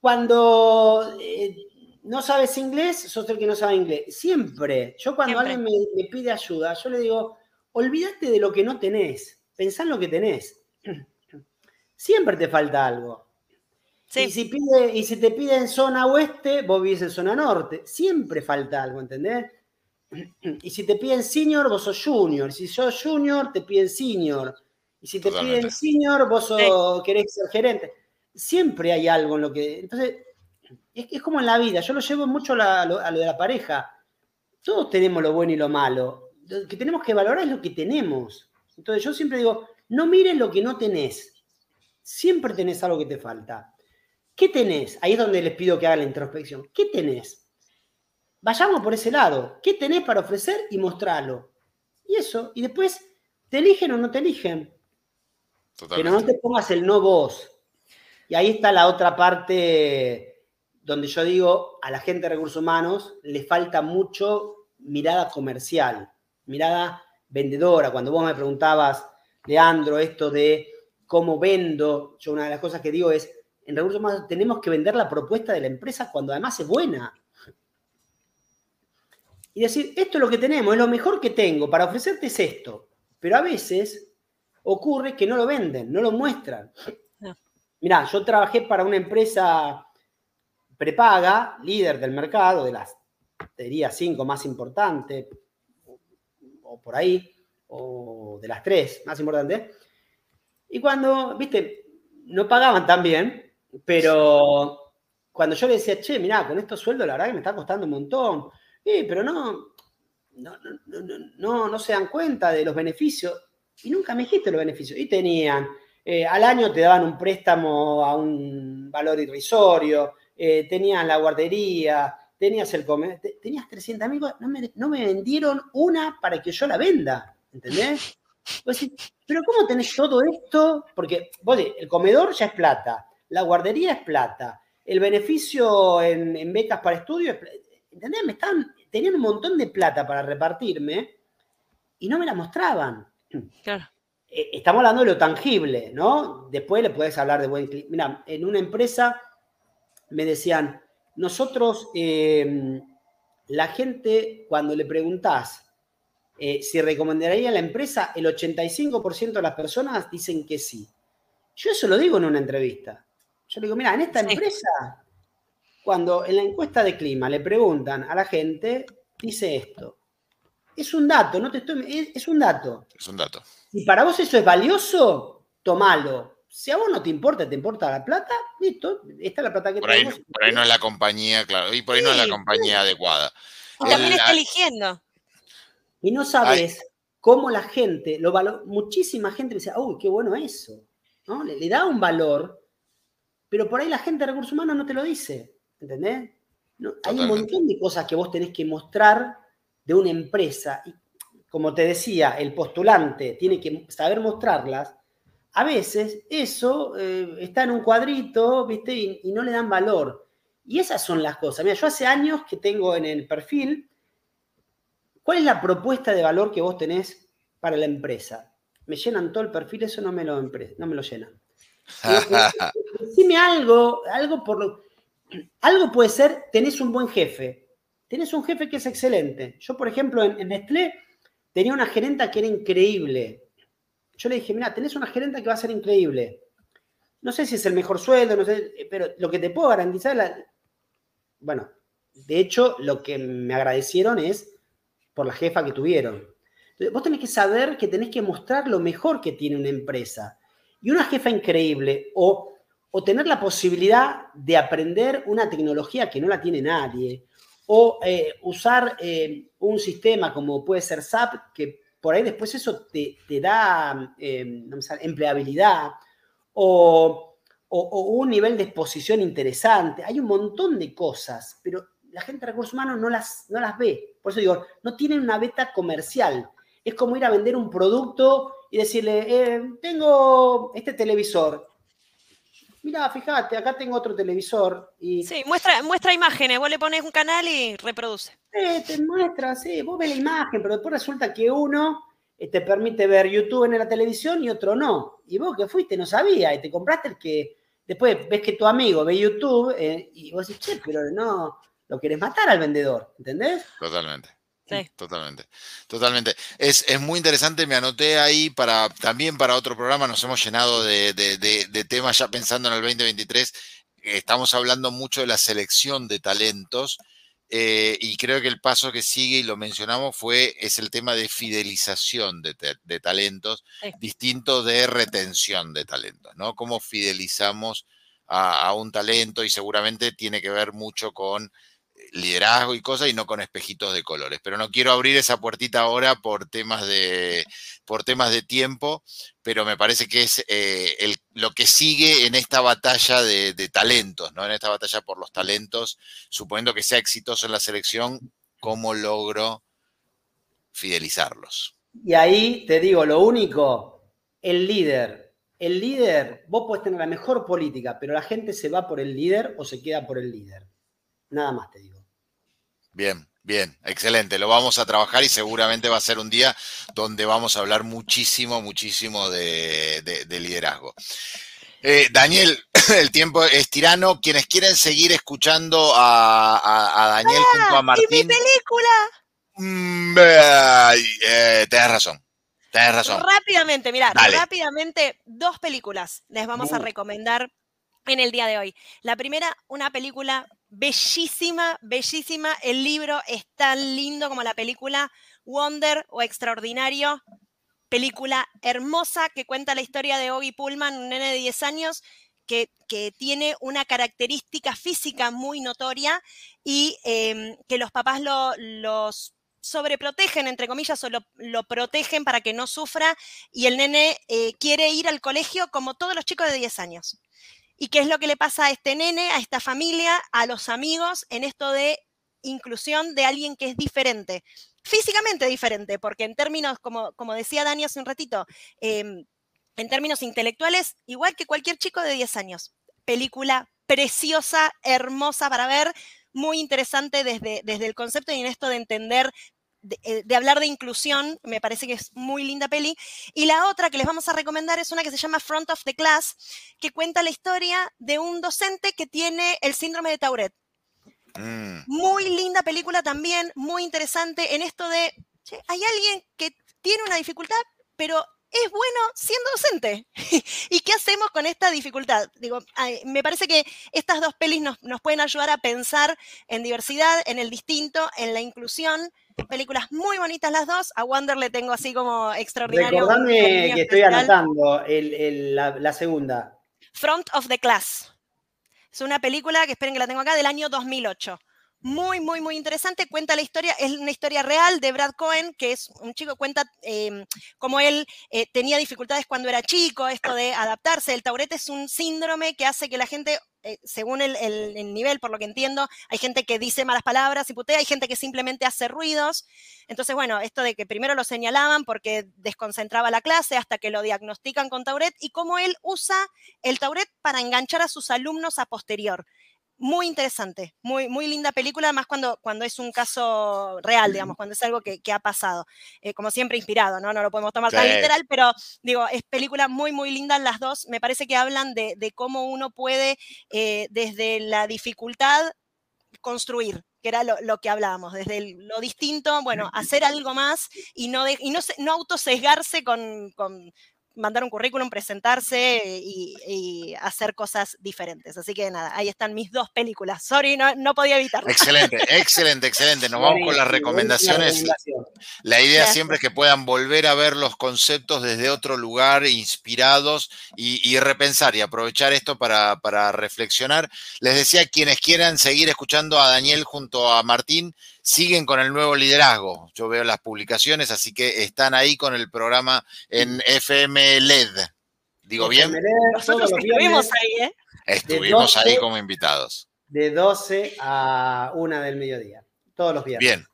Cuando eh, no sabes inglés, sos el que no sabe inglés. Siempre. Yo cuando alguien me, pide ayuda, yo le digo, olvídate de lo que no tenés, pensá en lo que tenés. <clears throat> Siempre te falta algo. Y, si pide, y si te piden zona oeste, vos vivís en zona norte. Siempre falta algo, ¿entendés? <clears throat> Y si te piden senior, vos sos junior. Si sos junior, te piden senior. Y si te piden senior, vos sos, querés ser gerente. Siempre hay algo en lo que. Entonces, es, como en la vida, yo lo llevo mucho a lo, de la pareja. Todos tenemos lo bueno y lo malo. Lo que tenemos que valorar es lo que tenemos. Entonces yo siempre digo, no mires lo que no tenés. Siempre tenés algo que te falta. ¿Qué tenés? Ahí es donde les pido que hagan la introspección. ¿Qué tenés? Vayamos por ese lado. ¿Qué tenés para ofrecer y mostrarlo? Y eso. Y después, ¿te eligen o no te eligen? Pero no te pongas el no vos. Y ahí está la otra parte donde yo digo, a la gente de recursos humanos le falta mucho mirada comercial, mirada vendedora. Cuando vos me preguntabas, Leandro, esto de cómo vendo, yo una de las cosas que digo es, en recursos humanos tenemos que vender la propuesta de la empresa cuando además es buena. y decir, esto es lo que tenemos, es lo mejor que tengo, para ofrecerte es esto. Pero a veces ocurre que no lo venden, no lo muestran. Mirá, yo trabajé para una empresa prepaga, líder del mercado, de las, te diría, cinco más importantes, o por ahí, o de las tres más importantes. Y cuando, viste, no pagaban tan bien, pero cuando yo le decía, che, mirá, con estos sueldos la verdad que me está costando un montón, Sí, pero no, no, no, no, se dan cuenta de los beneficios. Y nunca me dijiste los beneficios. Y tenían, eh, al año te daban un préstamo a un valor irrisorio, eh, tenían la guardería, tenías el comer, tenías 300 mil no me, no me vendieron una para que yo la venda, ¿entendés? pero ¿cómo tenés todo esto? Porque vos el comedor ya es plata, la guardería es plata, el beneficio en, en becas para estudio es plata ¿entendés? Me estaban, tenían un montón de plata para repartirme y no me la mostraban. Claro. Eh, estamos hablando de lo tangible, ¿no? Después le puedes hablar de buen clima. Mira, en una empresa me decían, nosotros, eh, la gente, cuando le preguntás eh, si recomendaría la empresa, el 85% de las personas dicen que sí. Yo eso lo digo en una entrevista. Yo le digo, mira, en esta empresa cuando en la encuesta de clima le preguntan a la gente, dice esto. Es un dato, no te estoy. Es, un dato. Es un dato. Si para vos eso es valioso, tomalo. Si a vos no te importa, te importa la plata, listo, esta es la plata que por tenemos. Ahí, por ahí no es la compañía, claro, y por ahí no es la compañía adecuada. Y también está eligiendo. Y no sabes cómo la gente lo valora. Muchísima gente dice, uy, qué bueno eso. ¿no? Le, le, da un valor, pero por ahí la gente de recursos humanos no te lo dice. ¿Entendés? hay un montón de cosas que vos tenés que mostrar de una empresa. Y como te decía, el postulante tiene que saber mostrarlas. A veces eso eh, está en un cuadrito, ¿viste? Y, no le dan valor. Y esas son las cosas. Mira, yo hace años que tengo en el perfil, ¿cuál es la propuesta de valor que vos tenés para la empresa? Me llenan todo el perfil, eso no me lo, no me lo llenan. <laughs> Decime algo, algo por lo algo puede ser, tenés un buen jefe, tenés un jefe que es excelente. Yo, por ejemplo, en, Nestlé tenía una gerenta que era increíble. Yo le dije, mira, tenés una gerenta que va a ser increíble. No sé si es el mejor sueldo, no sé, pero lo que te puedo garantizar, la... bueno, de hecho, lo que me agradecieron es por la jefa que tuvieron. vos tenés que saber que tenés que mostrar lo mejor que tiene una empresa. Y una jefa increíble o o tener la posibilidad de aprender una tecnología que no la tiene nadie, o eh, usar eh, un sistema como puede ser SAP, que por ahí después eso te, da eh, empleabilidad, o, un nivel de exposición interesante. Hay un montón de cosas, pero la gente de recursos humanos no las, no las ve. Por eso digo, no tienen una beta comercial. Es como ir a vender un producto y decirle, tengo este televisor, mira, fíjate, acá tengo otro televisor. Y, sí, muestra, muestra imágenes, vos le pones un canal y reproduce. Sí, te muestra, sí, vos ves la imagen, pero después resulta que uno eh, te permite ver YouTube en la televisión y otro no. Y vos que fuiste no sabía y te compraste el que después ves que tu amigo ve YouTube eh, y vos decís, che, pero no, lo querés matar al vendedor, ¿entendés? Totalmente. Totalmente, totalmente. Es, muy interesante, me anoté ahí para también para otro programa, nos hemos llenado de, temas ya pensando en el 2023. Estamos hablando mucho de la selección de talentos eh, y creo que el paso que sigue, y lo mencionamos, fue, es el tema de fidelización de, talentos, distinto de retención de talentos, ¿no? Cómo fidelizamos a un talento y seguramente tiene que ver mucho con liderazgo y cosas y no con espejitos de colores. Pero no quiero abrir esa puertita ahora por temas de, por temas de tiempo, pero me parece que es eh, lo que sigue en esta batalla de, talentos, ¿no? En esta batalla por los talentos, suponiendo que sea exitoso en la selección, ¿cómo logro fidelizarlos? Y ahí te digo, lo único, el líder. El líder, vos podés tener la mejor política, pero la gente se va por el líder o se queda por el líder. Nada más te digo. Bien, bien, excelente. Lo vamos a trabajar y seguramente va a ser un día donde vamos a hablar muchísimo, muchísimo de, liderazgo. Eh, Daniel, <clears throat> el tiempo es tirano. Quienes quieren seguir escuchando a, Daniel junto a Martín. ¡Y mi película! Mm, eh, tenés razón. Tenés razón. Rápidamente, mira, rápidamente, dos películas les vamos a recomendar en el día de hoy. La primera, una película bellísima, bellísima. El libro es tan lindo como la película Wonder o Extraordinario. Película hermosa que cuenta la historia de Oggy Pullman, un nene de 10 años que, tiene una característica física muy notoria y em, que los papás lo, los sobreprotegen, entre comillas, o lo, protegen para que no sufra y el nene eh, quiere ir al colegio como todos los chicos de 10 años. ¿Y qué es lo que le pasa a este nene, a esta familia, a los amigos en esto de inclusión de alguien que es diferente? Físicamente diferente, porque en términos, como, como decía Dani hace un ratito, em, en términos intelectuales, igual que cualquier chico de 10 años. Película preciosa, hermosa para ver, muy interesante desde, desde el concepto y en esto de entender eh, de, hablar de inclusión, me parece que es muy linda peli. Y la otra que les vamos a recomendar es una que se llama Front of the Class, que cuenta la historia de un docente que tiene el síndrome de Tourette. Mm. Muy linda película también, muy interesante en esto de, hay alguien que tiene una dificultad, pero es bueno siendo docente. <laughs> ¿Y qué hacemos con esta dificultad? Digo, me parece que estas dos pelis nos, pueden ayudar a pensar en diversidad, en el distinto, en la inclusión. Películas muy bonitas las dos. A Wonder le tengo así como extraordinario. Recordame que estoy anotando la, segunda. Front of the Class. Es una película que esperen que la tengo acá del año 2008 muy, muy, muy interesante. Cuenta la historia, es una historia real de Brad Cohen, que es un chico, cuenta eh, cómo él eh, tenía dificultades cuando era chico, esto de adaptarse. El taurete es un síndrome que hace que la gente, eh, según el, el, nivel, por lo que entiendo, hay gente que dice malas palabras y putea, hay gente que simplemente hace ruidos. Entonces, bueno, esto de que primero lo señalaban porque desconcentraba la clase hasta que lo diagnostican con tauret y cómo él usa el tauret para enganchar a sus alumnos a posterior muy interesante, muy, muy linda película, además cuando, cuando es un caso real, digamos, cuando es algo que, ha pasado. Eh, como siempre, inspirado, ¿no? No lo podemos tomar tan literal, pero digo, es película muy, muy linda las dos. Me parece que hablan de, cómo uno puede, eh, desde la dificultad, construir, que era lo, que hablábamos, desde lo distinto, bueno, hacer algo más y no, y no, no autosesgarse con, con, mandar un currículum, presentarse y, hacer cosas diferentes. Así que nada, ahí están mis dos películas. Sorry, no, no podía evitarlo. Excelente, excelente, excelente. Nos vamos con las recomendaciones. La idea siempre es que puedan volver a ver los conceptos desde otro lugar, inspirados y, repensar y aprovechar esto para, para reflexionar. Les decía, quienes quieran seguir escuchando a Daniel junto a Martín, siguen con el nuevo liderazgo. Yo veo las publicaciones, así que están ahí con el programa en FM LED. ¿Digo bien? Nosotros estuvimos ahí, ¿eh? Estuvimos ahí como invitados. De 12 a 1 del mediodía, todos los viernes. Bien.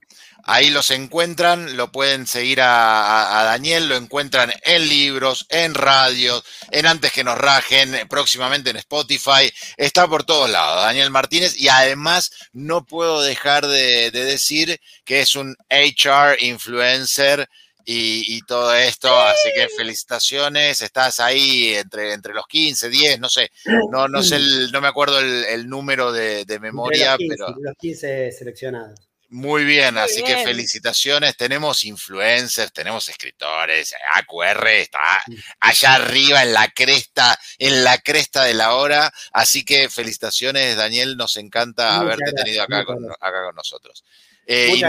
Ahí los encuentran, lo pueden seguir a, Daniel, lo encuentran en libros, en radio, en Antes que nos rajen, próximamente en Spotify, está por todos lados, Daniel Martínez, y además no puedo dejar de, decir que es un HR influencer y, todo esto, así que felicitaciones, estás ahí entre, entre los 15, 10, no sé, no, no sé, no me acuerdo el, número de, memoria, pero... Los 15 seleccionados. Muy bien, así que felicitaciones. Tenemos influencers, tenemos escritores. AQR está allá arriba en la cresta, en la cresta de la hora. Así que felicitaciones, Daniel. Nos encanta haberte tenido acá con, nosotros. Eh,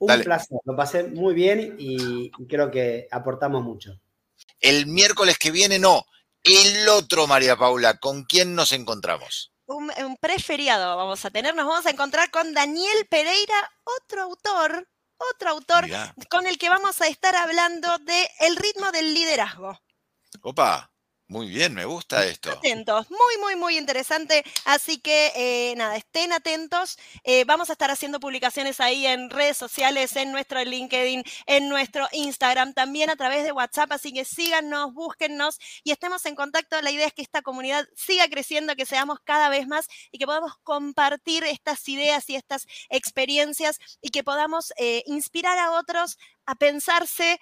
Un placer, lo pasé muy bien y creo que aportamos mucho. El miércoles que viene, no, el otro, María Paula, ¿con quién nos encontramos? Un, preferiado vamos a tener. Nos vamos a encontrar con Daniel Pereira, otro autor, otro autor con el que vamos a estar hablando de el ritmo del liderazgo. Opa. Muy bien, me gusta esto. Atentos, muy, muy, muy interesante. Así que eh, nada, estén atentos. Eh, vamos a estar haciendo publicaciones ahí en redes sociales, en nuestro LinkedIn, en nuestro Instagram, también a través de WhatsApp. Así que síganos, búsquennos y estemos en contacto. La idea es que esta comunidad siga creciendo, que seamos cada vez más y que podamos compartir estas ideas y estas experiencias y que podamos eh, inspirar a otros a pensarse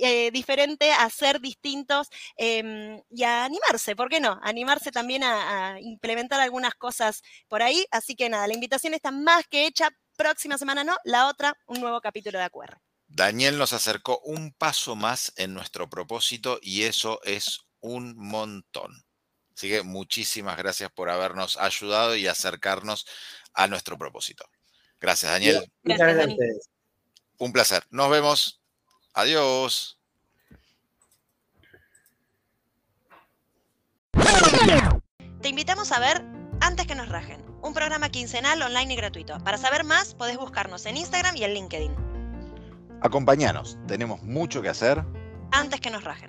eh, diferente, a ser distintos em, y a animarse, ¿por qué no? Animarse también a, implementar algunas cosas por ahí. Así que nada, la invitación está más que hecha próxima semana no, la otra, un nuevo capítulo de AQR. Daniel nos acercó un paso más en nuestro propósito y eso es un montón. Así que muchísimas gracias por habernos ayudado y acercarnos a nuestro propósito. Gracias, Daniel. Muchas gracias. Un placer. Nos vemos. Adiós. Te invitamos a ver Antes que nos rajen, un programa quincenal online y gratuito. Para saber más, podés buscarnos en Instagram y en LinkedIn. Acompáñanos, tenemos mucho que hacer. Antes que nos rajen.